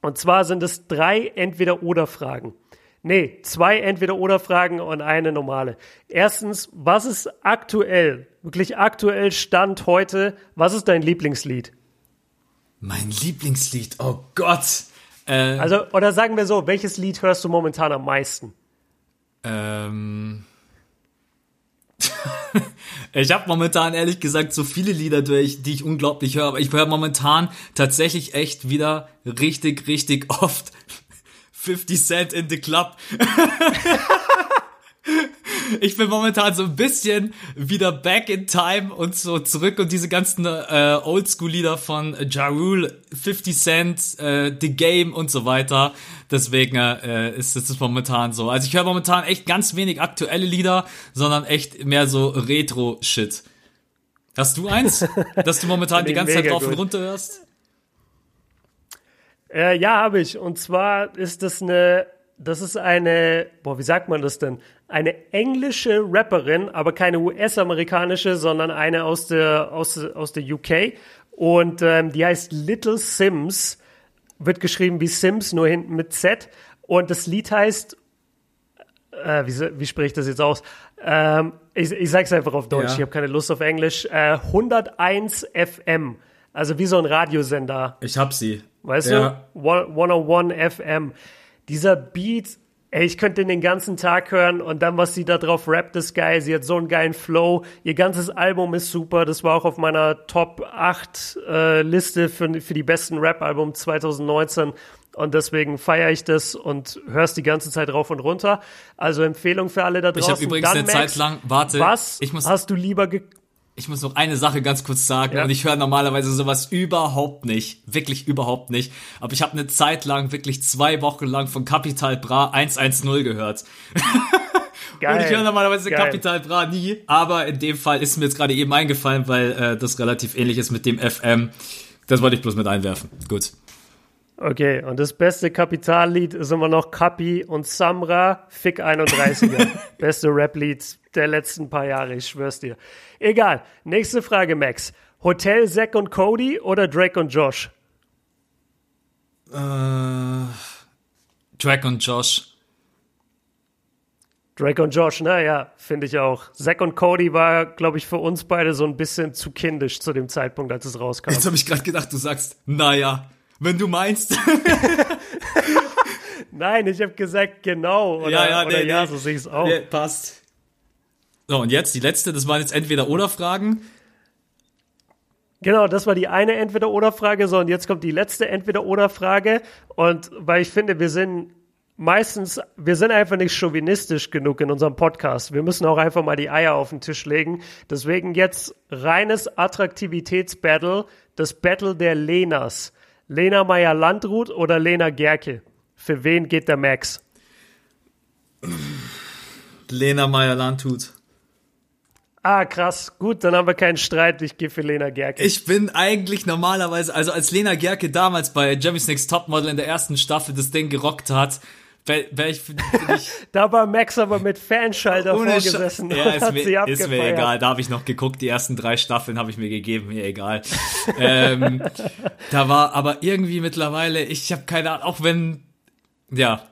Und zwar sind es drei Entweder-Oder-Fragen. Nee, zwei Entweder-Oder-Fragen und eine normale. Erstens, was ist aktuell, wirklich aktuell Stand heute, was ist dein Lieblingslied? Mein Lieblingslied, oh Gott. Äh, also, oder sagen wir so, welches Lied hörst du momentan am meisten? Ähm, ich [LAUGHS] habe momentan ehrlich gesagt so viele Lieder, die ich, die ich unglaublich höre, aber ich höre momentan tatsächlich echt wieder richtig, richtig oft [LAUGHS] 50 Cent in the Club. [LAUGHS] ich bin momentan so ein bisschen wieder back in time und so zurück und diese ganzen äh, Oldschool-Lieder von Ja Rule, 50 Cent, äh, The Game und so weiter. Deswegen äh, ist es momentan so. Also ich höre momentan echt ganz wenig aktuelle Lieder, sondern echt mehr so Retro-Shit. Hast du eins, [LAUGHS] dass du momentan die ganze Zeit drauf gut. und runter hörst? Äh, ja, habe ich. Und zwar ist das eine, das ist eine, boah, wie sagt man das denn? Eine englische Rapperin, aber keine US-amerikanische, sondern eine aus der, aus, aus der UK. Und ähm, die heißt Little Sims. Wird geschrieben wie Sims, nur hinten mit Z. Und das Lied heißt, äh, wie, wie spreche ich das jetzt aus? Ähm, ich, ich sag's einfach auf Deutsch, ja. ich habe keine Lust auf Englisch. Äh, 101 FM. Also wie so ein Radiosender. Ich hab sie. Weißt ja. du? 101 FM. Dieser Beat, ey, ich könnte den den ganzen Tag hören und dann, was sie da drauf rappt, ist geil. Sie hat so einen geilen Flow. Ihr ganzes Album ist super. Das war auch auf meiner Top 8 äh, Liste für, für die besten Rap-Album 2019. Und deswegen feiere ich das und hörst die ganze Zeit rauf und runter. Also Empfehlung für alle da draußen. Ich habe übrigens Dann, eine Zeit lang, warte, was ich muss, hast du lieber ich muss noch eine Sache ganz kurz sagen ja. und ich höre normalerweise sowas überhaupt nicht, wirklich überhaupt nicht, aber ich habe eine Zeit lang, wirklich zwei Wochen lang von Capital Bra 110 gehört. Geil. [LAUGHS] Und ich höre normalerweise Geil. Capital Bra nie, aber in dem Fall ist mir jetzt gerade eben eingefallen, weil äh, das relativ ähnlich ist mit dem FM. Das wollte ich bloß mit einwerfen. Gut. Okay, und das beste Kapitallied ist immer noch Kapi und Samra, Fick 31er. [LAUGHS] beste Rap-Lied der letzten paar Jahre, ich schwör's dir. Egal. Nächste Frage, Max. Hotel Zack und Cody oder Drake und Josh? Äh, Drake und Josh. Drake und Josh, naja, finde ich auch. Zack und Cody war, glaube ich, für uns beide so ein bisschen zu kindisch zu dem Zeitpunkt, als es rauskam. Jetzt habe ich gerade gedacht, du sagst, naja, wenn du meinst. [LAUGHS] Nein, ich habe gesagt, genau. Oder ja, ja, oder nee, ja nee. so sehe ich es auch. Nee, passt. So, und jetzt die letzte, das waren jetzt entweder oder Fragen. Genau, das war die eine Entweder-Oder-Frage. So, und jetzt kommt die letzte Entweder-Oder-Frage. Und weil ich finde, wir sind meistens, wir sind einfach nicht chauvinistisch genug in unserem Podcast. Wir müssen auch einfach mal die Eier auf den Tisch legen. Deswegen jetzt reines Attraktivitätsbattle, das Battle der Lenas. Lena Meyer-Landrut oder Lena Gerke? Für wen geht der Max? Lena Meyer-Landrut. Ah, krass. Gut, dann haben wir keinen Streit. Ich gehe für Lena Gerke. Ich bin eigentlich normalerweise, also als Lena Gerke damals bei Jeremy's Next Topmodel in der ersten Staffel das Ding gerockt hat, wäre wär ich, ich [LAUGHS] Da war Max aber mit Fanschalter vorgesessen. ja, [LAUGHS] ist mir, ist mir egal. Da habe ich noch geguckt. Die ersten drei Staffeln habe ich mir gegeben. Mir egal. [LAUGHS] ähm, da war aber irgendwie mittlerweile, ich habe keine Ahnung, auch wenn, ja,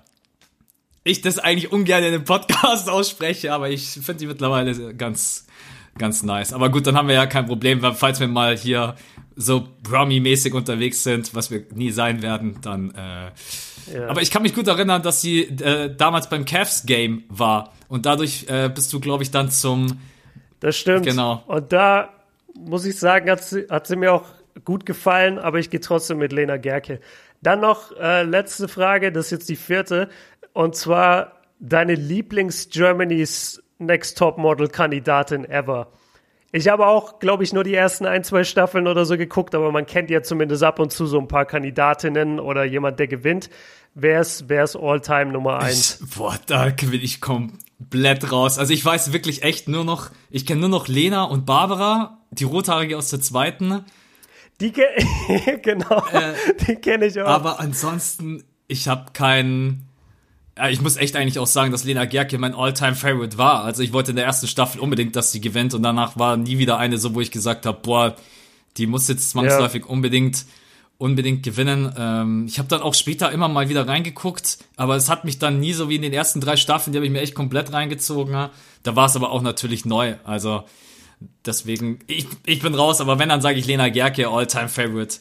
ich das eigentlich ungern in einem Podcast ausspreche, aber ich finde die mittlerweile ganz ganz nice. Aber gut, dann haben wir ja kein Problem, weil falls wir mal hier so Brummy-mäßig unterwegs sind, was wir nie sein werden, dann. Äh, ja. Aber ich kann mich gut erinnern, dass sie äh, damals beim Cavs-Game war und dadurch äh, bist du, glaube ich, dann zum. Das stimmt. Genau. Und da muss ich sagen, hat sie, hat sie mir auch gut gefallen, aber ich gehe trotzdem mit Lena Gerke. Dann noch äh, letzte Frage, das ist jetzt die vierte, und zwar deine Lieblings-Germany's Next Top Model Kandidatin ever. Ich habe auch, glaube ich, nur die ersten ein, zwei Staffeln oder so geguckt, aber man kennt ja zumindest ab und zu so ein paar Kandidatinnen oder jemand, der gewinnt. Wer ist, wer ist All-Time Nummer eins? Ich, boah, da bin ich komplett raus. Also ich weiß wirklich echt nur noch, ich kenne nur noch Lena und Barbara, die Rothaarige aus der zweiten. Die [LAUGHS] genau, äh, die kenne ich auch. Aber ansonsten, ich habe keinen ich muss echt eigentlich auch sagen, dass Lena Gerke mein All-Time-Favorite war. Also ich wollte in der ersten Staffel unbedingt, dass sie gewinnt und danach war nie wieder eine so, wo ich gesagt habe, boah, die muss jetzt zwangsläufig ja. unbedingt unbedingt gewinnen. Ähm, ich habe dann auch später immer mal wieder reingeguckt, aber es hat mich dann nie so wie in den ersten drei Staffeln, die habe ich mir echt komplett reingezogen. Da war es aber auch natürlich neu. Also deswegen, ich, ich bin raus, aber wenn, dann sage ich Lena Gerke, All-Time-Favorite.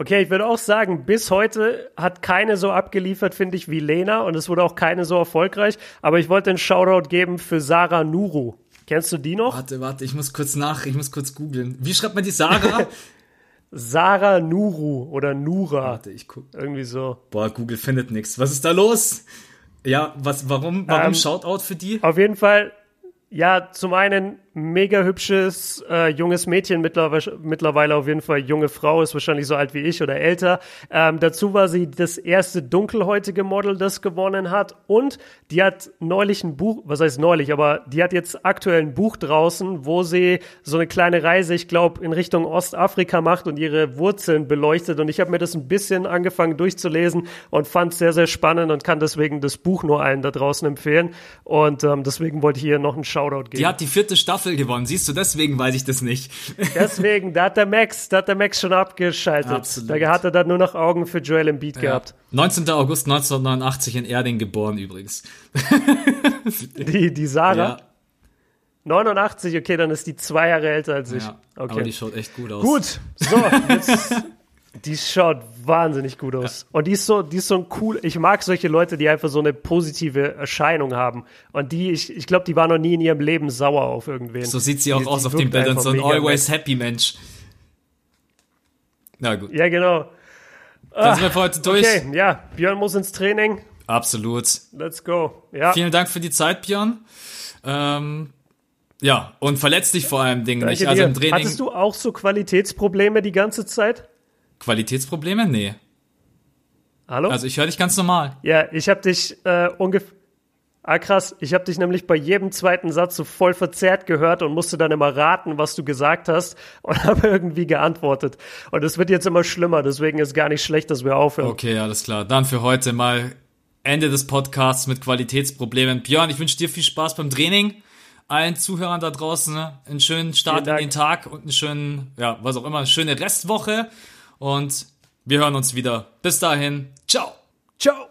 Okay, ich würde auch sagen, bis heute hat keine so abgeliefert, finde ich, wie Lena und es wurde auch keine so erfolgreich. Aber ich wollte einen Shoutout geben für Sarah Nuru. Kennst du die noch? Warte, warte, ich muss kurz nach, ich muss kurz googeln. Wie schreibt man die Sarah? [LAUGHS] Sarah Nuru oder Nura. Warte, ich guck. Irgendwie so. Boah, Google findet nichts. Was ist da los? Ja, was, warum, warum ähm, Shoutout für die? Auf jeden Fall, ja, zum einen mega hübsches äh, junges Mädchen, mittlerweile, mittlerweile auf jeden Fall junge Frau, ist wahrscheinlich so alt wie ich oder älter. Ähm, dazu war sie das erste dunkelhäutige Model, das gewonnen hat. Und die hat neulich ein Buch, was heißt neulich, aber die hat jetzt aktuell ein Buch draußen, wo sie so eine kleine Reise, ich glaube, in Richtung Ostafrika macht und ihre Wurzeln beleuchtet. Und ich habe mir das ein bisschen angefangen durchzulesen und fand es sehr, sehr spannend und kann deswegen das Buch nur allen da draußen empfehlen. Und ähm, deswegen wollte ich hier noch einen Shoutout geben. Die hat die vierte Staffel Staffel gewonnen. Siehst du, deswegen weiß ich das nicht. [LAUGHS] Deswegen, da hat der Max, da hat der Max schon abgeschaltet. Absolut. Da hat er dann nur noch Augen für Joel Embiid ja. gehabt. 19. August 1989 in Erding geboren übrigens. [LAUGHS] die, die Sarah? Ja. 89, okay, dann ist die zwei Jahre älter als ich. Ja, okay. aber die schaut echt gut aus. Gut, so, jetzt [LAUGHS] Die schaut wahnsinnig gut aus. Ja. Und die ist so, die ist so ein cool, ich mag solche Leute, die einfach so eine positive Erscheinung haben. Und die, ich, ich glaube, die war noch nie in ihrem Leben sauer auf irgendwen. So sieht sie auch die, aus die auf den Bildern, so ein always happy Mensch. Na gut. Ja, genau. Dann sind wir für heute durch. Okay, ja, Björn muss ins Training. Absolut. Let's go. Ja. Vielen Dank für die Zeit, Björn. Ähm, ja, und verletz dich vor allem Dingen nicht. Also im Training. Hattest du auch so Qualitätsprobleme die ganze Zeit? Qualitätsprobleme? Nee. Hallo? Also ich höre dich ganz normal. Ja, ich habe dich äh, ungefähr. Ah, krass. Ich habe dich nämlich bei jedem zweiten Satz so voll verzerrt gehört und musste dann immer raten, was du gesagt hast [LAUGHS] und habe irgendwie geantwortet. Und es wird jetzt immer schlimmer, deswegen ist gar nicht schlecht, dass wir aufhören. Okay, alles klar. Dann für heute mal Ende des Podcasts mit Qualitätsproblemen. Björn, ich wünsche dir viel Spaß beim Training. Allen Zuhörern da draußen ne? einen schönen Start in den Tag und einen schönen, ja, was auch immer, eine schöne Restwoche und wir hören uns wieder. Bis dahin, ciao. Ciao.